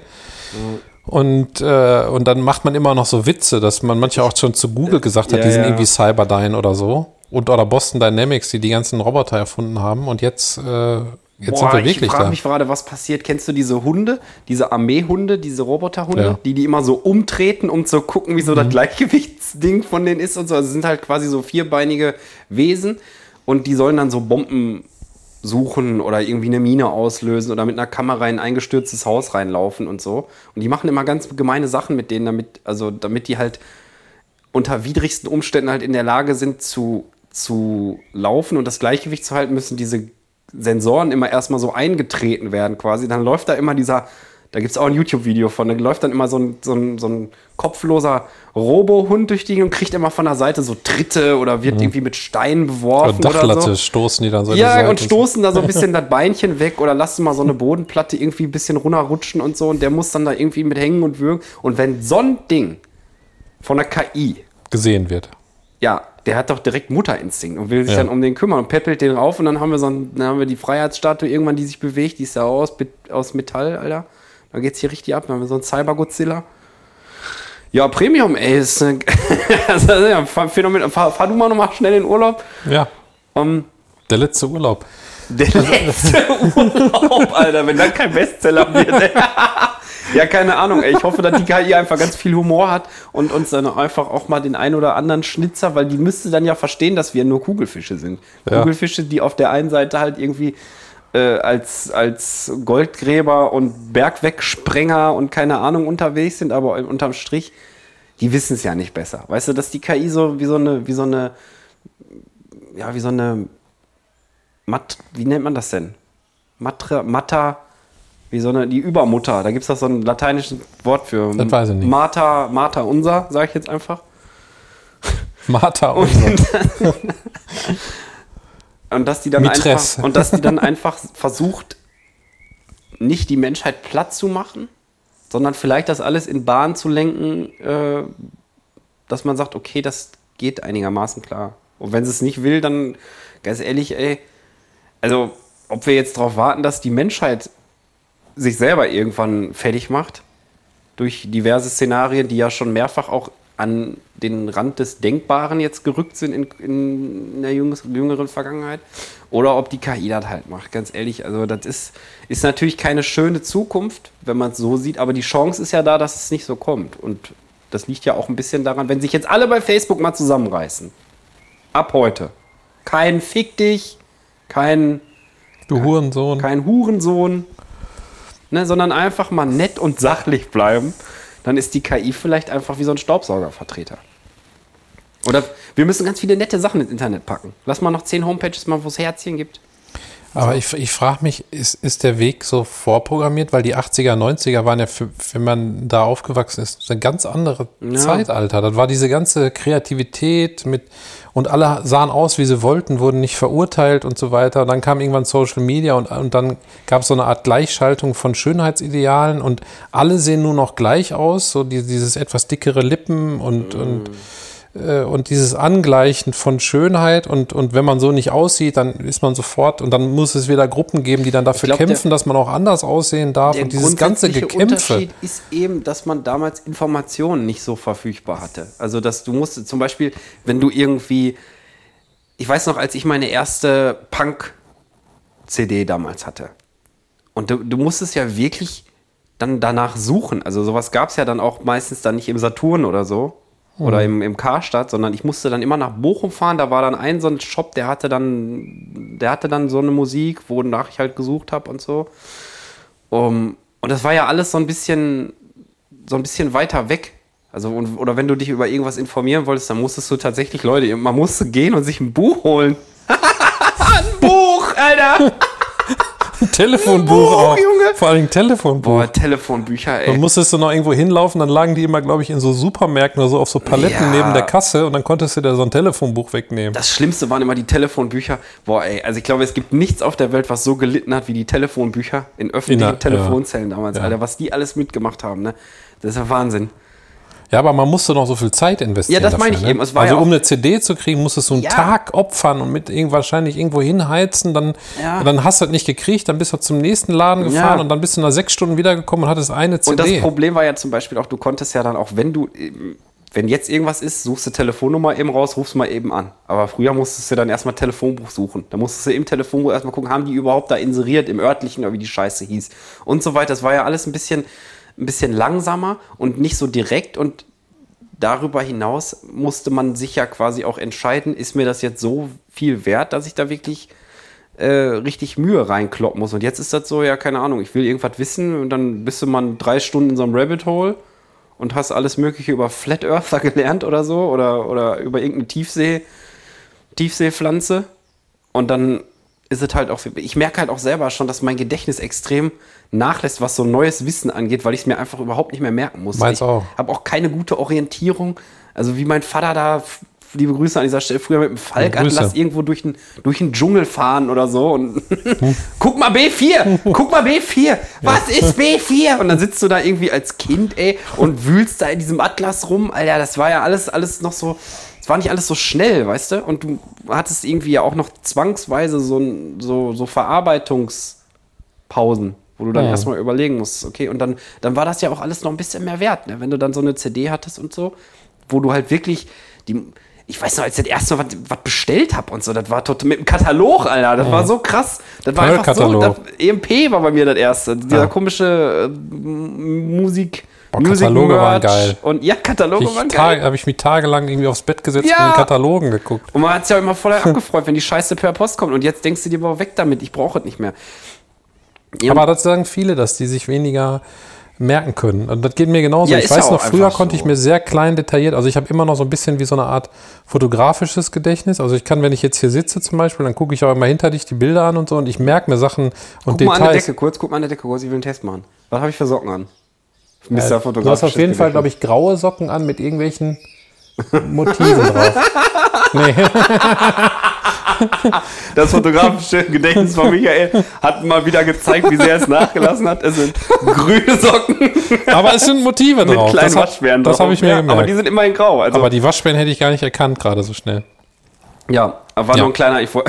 Und, äh, und dann macht man immer noch so Witze, dass man manche auch schon zu Google gesagt hat, Ja, die sind ja. irgendwie Cyberdyne oder so. Und oder Boston Dynamics, die die ganzen Roboter erfunden haben. Und jetzt, äh, jetzt sind Boah, wir ich wirklich frage da. mich gerade, was passiert. Kennst du diese Hunde, diese Armeehunde, diese Roboterhunde, Ja. die die immer so umtreten, um zu gucken, wie so Mhm. das Gleichgewichtsding von denen ist und so. Also sind halt quasi so vierbeinige Wesen und die sollen dann so Bomben suchen oder irgendwie eine Mine auslösen oder mit einer Kamera in ein eingestürztes Haus reinlaufen und so. Und die machen immer ganz gemeine Sachen mit denen, damit, also damit die halt unter widrigsten Umständen halt in der Lage sind zu, zu laufen und das Gleichgewicht zu halten, müssen diese Sensoren immer erstmal so eingetreten werden quasi. Dann läuft da immer dieser, da gibt es auch ein YouTube-Video von, da läuft dann immer so ein, so ein, so ein kopfloser Robohund durch die und kriegt immer von der Seite so Tritte oder wird irgendwie mit Steinen beworfen Oder oder Dachlatte so. stoßen die dann so. Ja, und stoßen da so ein bisschen das Beinchen weg oder lassen mal so eine Bodenplatte irgendwie ein bisschen runterrutschen und so und der muss dann da irgendwie mit hängen und würgen. Und wenn so ein Ding von der KI gesehen wird. ja, der hat doch direkt Mutterinstinkt und will sich Ja. dann um den kümmern und peppelt den rauf und dann haben wir so ein, dann haben wir die Freiheitsstatue irgendwann, die sich bewegt, die ist ja aus, aus Metall, Alter. Da geht's hier richtig ab, dann haben wir so ein Cyber-Godzilla. Ja, Premium, ey, ist, äh, das ist ja ein Phänomen. Fahr, fahr du mal noch mal schnell in Urlaub. Ja, Um, der letzte Urlaub. der letzte Urlaub, Alter, wenn dann kein Bestseller wird. ja, keine Ahnung, ey. Ich hoffe, dass die KI einfach ganz viel Humor hat und uns dann einfach auch mal den ein oder anderen Schnitzer, weil die müsste dann ja verstehen, dass wir nur Kugelfische sind. Ja. Kugelfische, die auf der einen Seite halt irgendwie äh, als, als Goldgräber und Bergwegsprenger und keine Ahnung unterwegs sind, aber unterm Strich, die wissen es ja nicht besser. Weißt du, dass die KI so wie so eine, wie so eine, ja, wie so eine Mat, wie nennt man das denn? Matra, Matta, wie so eine, die Übermutter. Da gibt es doch so ein lateinisches Wort für. Das weiß ich nicht. Mater, Mater unser, sage ich jetzt einfach. Martha und so. Und dass die dann Mitres. einfach und dass die dann einfach versucht, nicht die Menschheit platt zu machen, sondern vielleicht das alles in Bahn zu lenken, äh, dass man sagt, okay, das geht einigermaßen klar. Und wenn sie es nicht will, dann ganz ehrlich, ey, also ob wir jetzt darauf warten, dass die Menschheit sich selber irgendwann fertig macht, durch diverse Szenarien, die ja schon mehrfach auch an den Rand des Denkbaren jetzt gerückt sind in, in der jüngeren Vergangenheit, oder ob die KI das halt macht. Ganz ehrlich, also das ist, ist natürlich keine schöne Zukunft, wenn man es so sieht, aber die Chance ist ja da, dass es nicht so kommt. Und das liegt ja auch ein bisschen daran, wenn sich jetzt alle bei Facebook mal zusammenreißen. Ab heute. Kein Fick dich, kein Du Hurensohn. kein Hurensohn, ne, sondern einfach mal nett und sachlich bleiben, dann ist die KI vielleicht einfach wie so ein Staubsaugervertreter. Oder wir müssen ganz viele nette Sachen ins Internet packen. Lass mal noch zehn Homepages mal, wo es Herzchen gibt. Aber ich, ich frage mich, ist, ist der Weg so vorprogrammiert? Weil die 80er, 90er waren ja, für, wenn man da aufgewachsen ist, ein ganz andere Ja. Zeitalter. Das war diese ganze Kreativität mit, und alle sahen aus, wie sie wollten, wurden nicht verurteilt und so weiter. Und dann kam irgendwann Social Media und, und dann gab es so eine Art Gleichschaltung von Schönheitsidealen und alle sehen nur noch gleich aus, so die, dieses etwas dickere Lippen und, und äh, und dieses Angleichen von Schönheit und, und wenn man so nicht aussieht, dann ist man sofort und dann muss es wieder Gruppen geben, die dann dafür glaub, der- kämpfen, dass man auch anders aussehen darf Der und dieses ganze Gekämpfe. Unterschied ist eben, dass man damals Informationen nicht so verfügbar hatte. Also, dass du musst zum Beispiel, wenn du irgendwie, ich weiß noch, als ich meine erste Punk-CD damals hatte, und du, du musstest ja wirklich dann danach suchen. Also sowas gab es ja dann auch meistens dann nicht im Saturn oder so. Oder im, im Karstadt, sondern ich musste dann immer nach Bochum fahren. Da war dann ein so ein Shop, der hatte dann, der hatte dann so eine Musik, wonach ich halt gesucht habe und so. Um, und das war ja alles so ein bisschen, so ein bisschen weiter weg. Also, und, oder wenn du dich über irgendwas informieren wolltest, dann musstest du tatsächlich, Leute, man musste gehen und sich ein Buch holen. ein Buch, Alter! Telefonbuch Buch, auch. Junge. Vor allem Telefonbuch. Boah, Telefonbücher, ey. Dann musstest du noch irgendwo hinlaufen, dann lagen die immer, glaube ich, in so Supermärkten oder so auf so Paletten Ja. neben der Kasse und dann konntest du dir so ein Telefonbuch wegnehmen. Das Schlimmste waren immer die Telefonbücher. Boah, ey, also ich glaube, es gibt nichts auf der Welt, was so gelitten hat wie die Telefonbücher in öffentlichen In der- Telefonzellen damals, Ja. Alter. Was die alles mitgemacht haben, ne? Das ist ja Wahnsinn. Ja, aber man musste noch so viel Zeit investieren. Ja, das meine ich ne? eben. Also ja um eine CD zu kriegen, musstest du einen Ja. Tag opfern und mit irgend wahrscheinlich irgendwo hinheizen. Dann, Ja. dann hast du das nicht gekriegt, dann bist du zum nächsten Laden gefahren und dann bist du nach sechs Stunden wiedergekommen und hattest eine Und das CD. Problem war ja zum Beispiel auch, du konntest ja dann auch, wenn du, wenn jetzt irgendwas ist, suchst du Telefonnummer eben raus, rufst mal eben an. Aber früher musstest du dann erstmal Telefonbuch suchen. Da musstest du im Telefonbuch erstmal gucken, haben die überhaupt da inseriert im örtlichen oder wie die Scheiße hieß. Und so weiter. Das war ja alles ein bisschen, ein bisschen langsamer und nicht so direkt und darüber hinaus musste man sich ja quasi auch entscheiden, ist mir das jetzt so viel wert, dass ich da wirklich äh, richtig Mühe reinkloppen muss. Und jetzt ist das so, ja, keine Ahnung, ich will irgendwas wissen und dann bist du mal drei Stunden in so einem Rabbit Hole und hast alles Mögliche über Flat Earther gelernt oder so oder, oder über irgendeine Tiefsee, Tiefseepflanze. Und dann ist es halt auch, ich merke halt auch selber schon, dass mein Gedächtnis extrem nachlässt, was so neues Wissen angeht, weil ich es mir einfach überhaupt nicht mehr merken muss. Meins ich auch. habe auch keine gute Orientierung. Also wie mein Vater da, liebe Grüße an dieser Stelle, früher mit dem Falkatlas irgendwo durch den, durch den Dschungel fahren oder so und guck mal B4, guck mal B4, was ist B4? Und dann sitzt du da irgendwie als Kind, ey, und wühlst da in diesem Atlas rum. Alter, das war ja alles, alles noch so, es war nicht alles so schnell, weißt du? Und du hattest irgendwie ja auch noch zwangsweise so, so, so Verarbeitungspausen, wo du dann Ja. erstmal überlegen musst, okay, und dann, dann war das ja auch alles noch ein bisschen mehr wert, ne? wenn du dann so eine CD hattest und so, wo du halt wirklich die. Ich weiß noch, als ich das erste Mal was, bestellt habe und so, das war total mit dem Katalog, Alter. Das war so krass. Das war einfach so. Das, EMP war bei mir das erste. Dieser Ja. komische äh, Musik. Boah, Music Kataloge waren Merch. geil. Und ja, Kataloge waren Ich geil. habe ich mich tagelang irgendwie aufs Bett gesetzt Ja. und in Katalogen geguckt. Und man hat sich ja immer voll abgefreut, wenn die Scheiße per Post kommt. Und jetzt denkst du dir, boah, weg damit, ich brauche es nicht mehr. Ja, Aber das sagen viele, dass die sich weniger merken können. Und das geht mir genauso. Ja, ich ja weiß noch, früher einfach konnte so. ich mir sehr klein detailliert, also ich habe immer noch so ein bisschen wie so eine Art fotografisches Gedächtnis. Also ich kann, wenn ich jetzt hier sitze zum Beispiel, dann gucke ich auch immer hinter dich die Bilder an und so und ich merke mir Sachen und guck mal an der Details. Decke kurz, guck mal an der Decke kurz, ich will einen Test machen. Was habe ich für Socken an? Mr. Äh, du hast auf jeden Fall, glaube ich, graue Socken an mit irgendwelchen Motiven drauf. Nee. Das fotografische Gedächtnis von Michael hat mal wieder gezeigt, wie sehr es nachgelassen hat. Es sind grüne Socken Aber es sind Motive mit drauf. kleinen Das, hat- Waschbären das drauf. habe ich mir ja, gemerkt. Aber die sind immer in grau. Also, Aber die Waschbären hätte ich gar nicht erkannt, gerade so schnell. Ja, aber war Ja. nur ein kleiner. Ich, woll-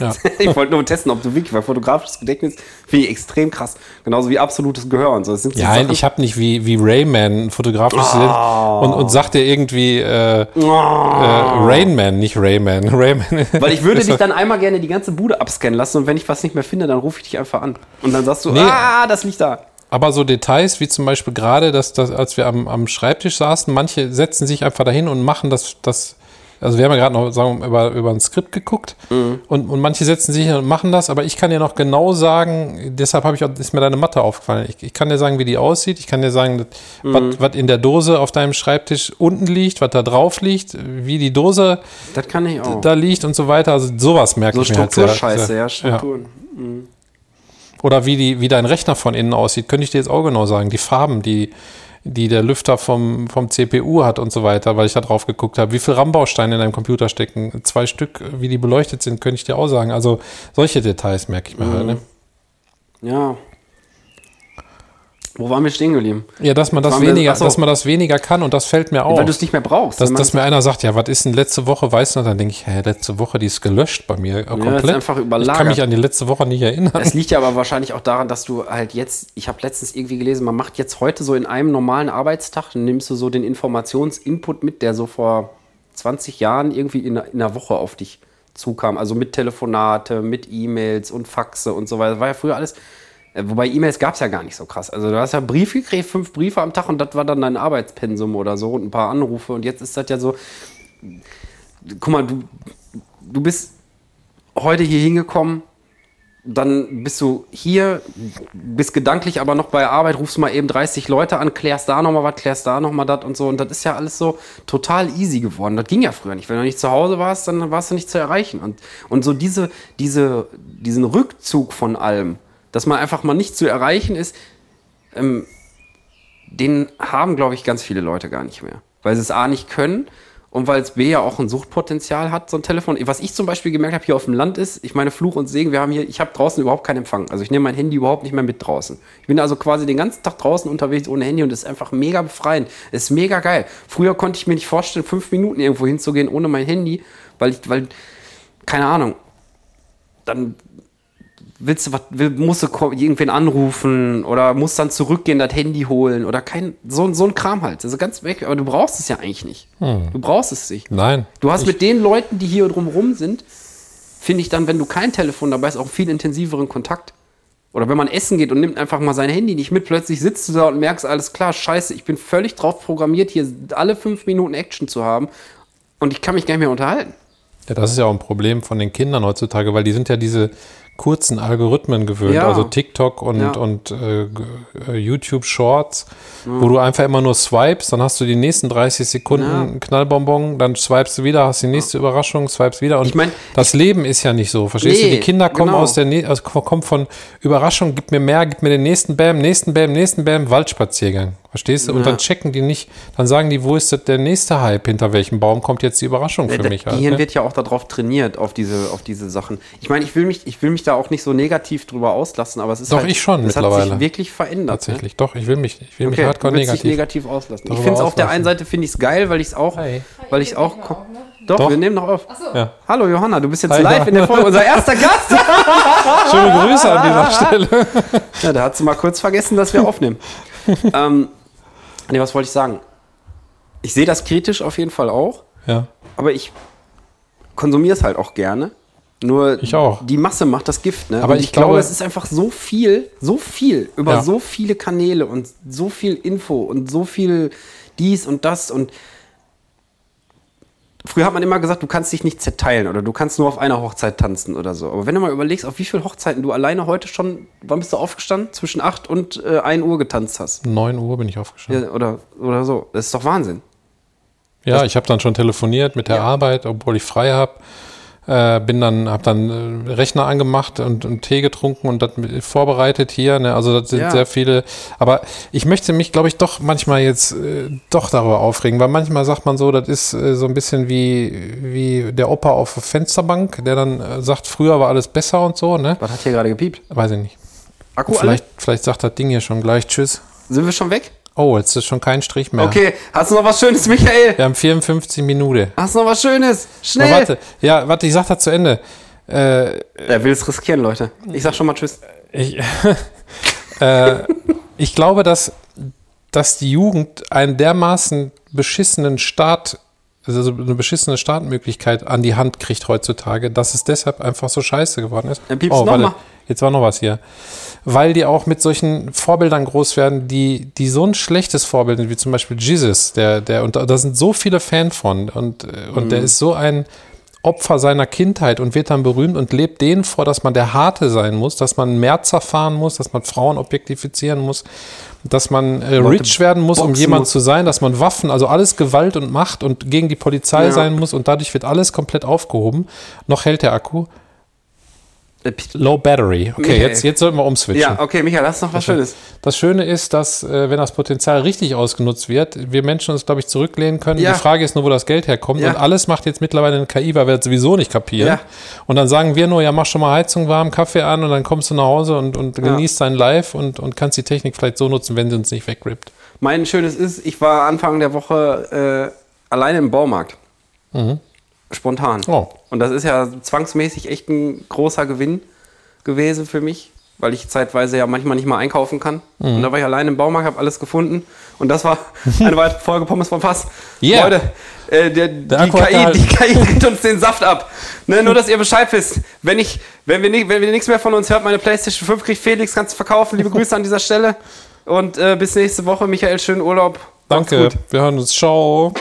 Ja. ich wollte nur testen, ob du wirklich, weil fotografisches Gedächtnis finde ich extrem krass. Genauso wie absolutes Gehör und so. Das sind so Ja, Sachen- ich habe nicht wie, wie Rayman ein fotografisches und, und dir irgendwie äh, äh, Rainman, nicht Rayman. Rayman. Weil ich würde dich dann einmal gerne die ganze Bude abscannen lassen und wenn ich was nicht mehr finde, dann rufe ich dich einfach an. Und dann sagst du, Nee. ah, das liegt da. Aber so Details wie zum Beispiel gerade, dass, dass als wir am, am Schreibtisch saßen, manche setzen sich einfach dahin und machen das, das also wir haben ja gerade noch sagen über, über ein Skript geguckt Mhm. und, und manche setzen sich hin und machen das, aber ich kann dir noch genau sagen, deshalb habe ich auch, ist mir deine Matte aufgefallen. Ich, ich kann dir sagen, wie die aussieht, ich kann dir sagen, Mhm. was in der Dose auf deinem Schreibtisch unten liegt, was da drauf liegt, wie die Dose Das kann ich auch. da liegt und so weiter. Also sowas merke so ich mir halt sehr, sehr, ja, Strukturen. Oder wie, die, wie dein Rechner von innen aussieht, könnte ich dir jetzt auch genau sagen. Die Farben, die, die der Lüfter vom, vom CPU hat und so weiter, weil ich da drauf geguckt habe. Wie viel RAM-Bausteine in deinem Computer stecken? Zwei Stück, wie die beleuchtet sind, könnte ich dir auch sagen. Also solche Details merke ich mir halt. Ne? Ja. Wo waren wir stehen geblieben? Ja, dass man das wir- weniger, so. dass man das weniger kann und das fällt mir auf. Weil du es nicht mehr brauchst. dass, dass mir einer sagt, ja, was ist denn letzte Woche, weißt du, noch? dann denke ich, hä, letzte Woche, die ist gelöscht bei mir äh, komplett. einfach Ich überlagert. kann mich an die letzte Woche nicht erinnern. Es liegt ja aber wahrscheinlich auch daran, dass du halt jetzt, ich habe letztens irgendwie gelesen, man macht jetzt heute so in einem normalen Arbeitstag, nimmst du so den Informationsinput mit, der so vor 20 Jahren irgendwie in, einer- in einer Woche auf dich zukam. Also mit Telefonate, mit E-Mails und Faxe und so weiter. Das war ja früher alles. Äh, Wobei E-Mails gab es ja gar nicht so krass. Also du hast ja Briefe gekriegt, fünf Briefe am Tag und das war dann dein Arbeitspensum oder so und ein paar Anrufe. Und jetzt ist das ja so, guck mal, du, du bist heute hier hingekommen, dann bist du hier, bist gedanklich aber noch bei Arbeit, rufst mal eben 30 Leute an, klärst da nochmal was, klärst da nochmal das und so. Und das ist ja alles so total easy geworden. Das ging ja früher nicht. Wenn du nicht zu Hause warst, dann warst du nicht zu erreichen. Und, und so diese, diese, diesen Rückzug von allem, dass man einfach mal nicht zu erreichen ist, ähm, den haben, glaube ich, ganz viele Leute gar nicht mehr. Weil sie es A nicht können und weil es B ja auch ein Suchtpotenzial hat, so ein Telefon. Was ich zum Beispiel gemerkt habe hier auf dem Land ist, ich meine Fluch und Segen, wir haben hier, ich habe draußen überhaupt keinen Empfang. Also ich nehme mein Handy überhaupt nicht mehr mit draußen. Ich bin also quasi den ganzen Tag draußen unterwegs ohne Handy und das ist einfach mega befreiend. Das ist mega geil. Früher konnte ich mir nicht vorstellen, fünf Minuten irgendwo hinzugehen ohne mein Handy, weil ich, weil, keine Ahnung, dann willst du was, will, musst du irgendwen anrufen oder musst dann zurückgehen, das Handy holen oder kein, so, so ein Kram halt. Also ganz weg, aber du brauchst es ja eigentlich nicht. Du brauchst es nicht. Nein. Du hast mit den Leuten, die hier drumherum sind, finde ich dann, wenn du kein Telefon dabei hast, auch viel intensiveren Kontakt. Oder wenn man essen geht und nimmt einfach mal sein Handy nicht mit, plötzlich sitzt du da und merkst, alles klar, scheiße, ich bin völlig drauf programmiert, hier alle fünf Minuten Action zu haben und ich kann mich gar nicht mehr unterhalten. Ja, das ist ja auch ein Problem von den Kindern heutzutage, weil die sind ja diese kurzen Algorithmen gewöhnt, Ja. also TikTok und, Ja. und äh, äh, YouTube Shorts, wo du einfach immer nur swipes, dann hast du die nächsten 30 Sekunden Ja. Knallbonbon, dann swipest du wieder, hast die nächste Überraschung, swipes wieder. Und Ich mein, das Leben ist ja nicht so, verstehst du? Nee, Die Kinder kommen genau. aus der also kommen von Überraschung, gib mir mehr, gib mir den nächsten Bam, nächsten Bam, nächsten Bam, Waldspaziergang. Verstehst du? Und dann checken die nicht, dann sagen die, wo ist der nächste Hype, hinter welchem Baum kommt jetzt die Überraschung für mich? das halt, Gehirn ne? wird ja auch darauf trainiert, auf diese, auf diese Sachen. Ich meine, ich will mich, ich will mich da auch nicht so negativ drüber auslassen, aber es ist Doch, halt, ich schon es hat mittlerweile. sich wirklich verändert. Tatsächlich, doch, ich will mich, ich will Ne? mich Okay, hardcore willst dich negativ. negativ auslassen. ich finde es auf der einen Seite finde ich es geil, weil ich es auch, Hey. weil ich es auch, ko- doch, Doch. wir nehmen noch auf. Ja. Hallo Johanna, du bist jetzt Hi, live Johanna. in der Folge, unser erster Gast. Schöne Grüße an dieser Stelle. ja, da hat sie mal kurz vergessen, dass wir aufnehmen. ähm, nee, was wollte ich sagen? Ich sehe das kritisch auf jeden Fall auch. Ja, Aber ich konsumiere es halt auch gerne. Nur Ich auch. die Masse macht das Gift. Ne? Aber ich ich, glaube, es ist einfach so viel, so viel über Ja. so viele Kanäle und so viel Info und so viel dies und das und Früher hat man immer gesagt, du kannst dich nicht zerteilen oder du kannst nur auf einer Hochzeit tanzen oder so. Aber wenn du mal überlegst, auf wie viele Hochzeiten du alleine heute schon, wann bist du aufgestanden? Zwischen 8 und äh, 1 Uhr getanzt hast. 9 Uhr bin ich aufgestanden. Ja, oder, oder so. Das ist doch Wahnsinn. Ja, ich habe dann schon telefoniert mit der Arbeit, obwohl ich frei habe. Äh, bin dann, hab dann äh, Rechner angemacht und, und Tee getrunken und das vorbereitet hier. Ne? Also das sind Ja. sehr viele. Aber ich möchte mich, glaube ich, doch manchmal jetzt äh, doch darüber aufregen, weil manchmal sagt man so, das ist äh, so ein bisschen wie, wie der Opa auf der Fensterbank, der dann äh, sagt, früher war alles besser und so, ne? Was hat hier gerade gepiept? Weiß ich nicht. Akku alle? Vielleicht, vielleicht sagt das Ding hier schon gleich Tschüss. Sind wir schon weg? Oh, jetzt ist schon kein Strich mehr. Okay, hast du noch was Schönes, Michael? Wir haben 54 Minuten. Hast du noch was Schönes? Aber Schnell! warte, ja, warte, ich sag das zu Ende. Äh, Er will es riskieren, Leute. Ich sag schon mal Tschüss. ich, äh, ich glaube, dass, dass die Jugend einen dermaßen beschissenen Start, also eine beschissene Startmöglichkeit an die Hand kriegt heutzutage, dass es deshalb einfach so scheiße geworden ist. Dann piepst noch mal. Jetzt war noch was hier. Weil die auch mit solchen Vorbildern groß werden, die, die so ein schlechtes Vorbild sind, wie zum Beispiel Jesus, der, der, und da, sind so viele Fan von und, äh, und Mhm. der ist so ein Opfer seiner Kindheit und wird dann berühmt und lebt denen vor, dass man der Harte sein muss, dass man Merzer fahren muss, dass man Frauen objektifizieren muss, dass man äh, rich werden muss, um jemand muss. zu sein, dass man Waffen, also alles Gewalt und Macht und gegen die Polizei Ja. sein muss und dadurch wird alles komplett aufgehoben. Noch hält der Akku. Low Battery. Okay, Michael. jetzt, jetzt sollten wir umswitchen. Ja, okay, Michael, du noch was Schönes? Das Schöne ist, dass, äh, wenn das Potenzial richtig ausgenutzt wird, wir Menschen uns, glaube ich, zurücklehnen können. Ja. Die Frage ist nur, wo das Geld herkommt. Ja. Und alles macht jetzt mittlerweile eine KI, weil wir das sowieso nicht kapieren. Ja. Und dann sagen wir nur, ja, mach schon mal Heizung warm, Kaffee an und dann kommst du nach Hause und, und genießt dein Live und, und kannst die Technik vielleicht so nutzen, wenn sie uns nicht wegrippt. Mein Schönes ist, ich war Anfang der Woche äh, alleine im Baumarkt. Spontan. Oh. Und das ist ja zwangsmäßig echt ein großer Gewinn gewesen für mich, weil ich zeitweise ja manchmal nicht mal einkaufen kann. Und da war ich alleine im Baumarkt, habe alles gefunden. Und das war eine weitere Folge Pommes vom Fass. Yeah. Leute, äh, der, die, Akku hat KI, die KI gibt uns den Saft ab. Ne, nur, dass ihr Bescheid wisst. Wenn, ich, wenn, wir nicht, wenn wir nichts mehr von uns hört, meine PlayStation 5 kriegt Felix, kannst du verkaufen. Liebe Grüße an dieser Stelle. Und äh, bis nächste Woche. Michael, schönen Urlaub. Danke. gut. Wir hören uns. Ciao.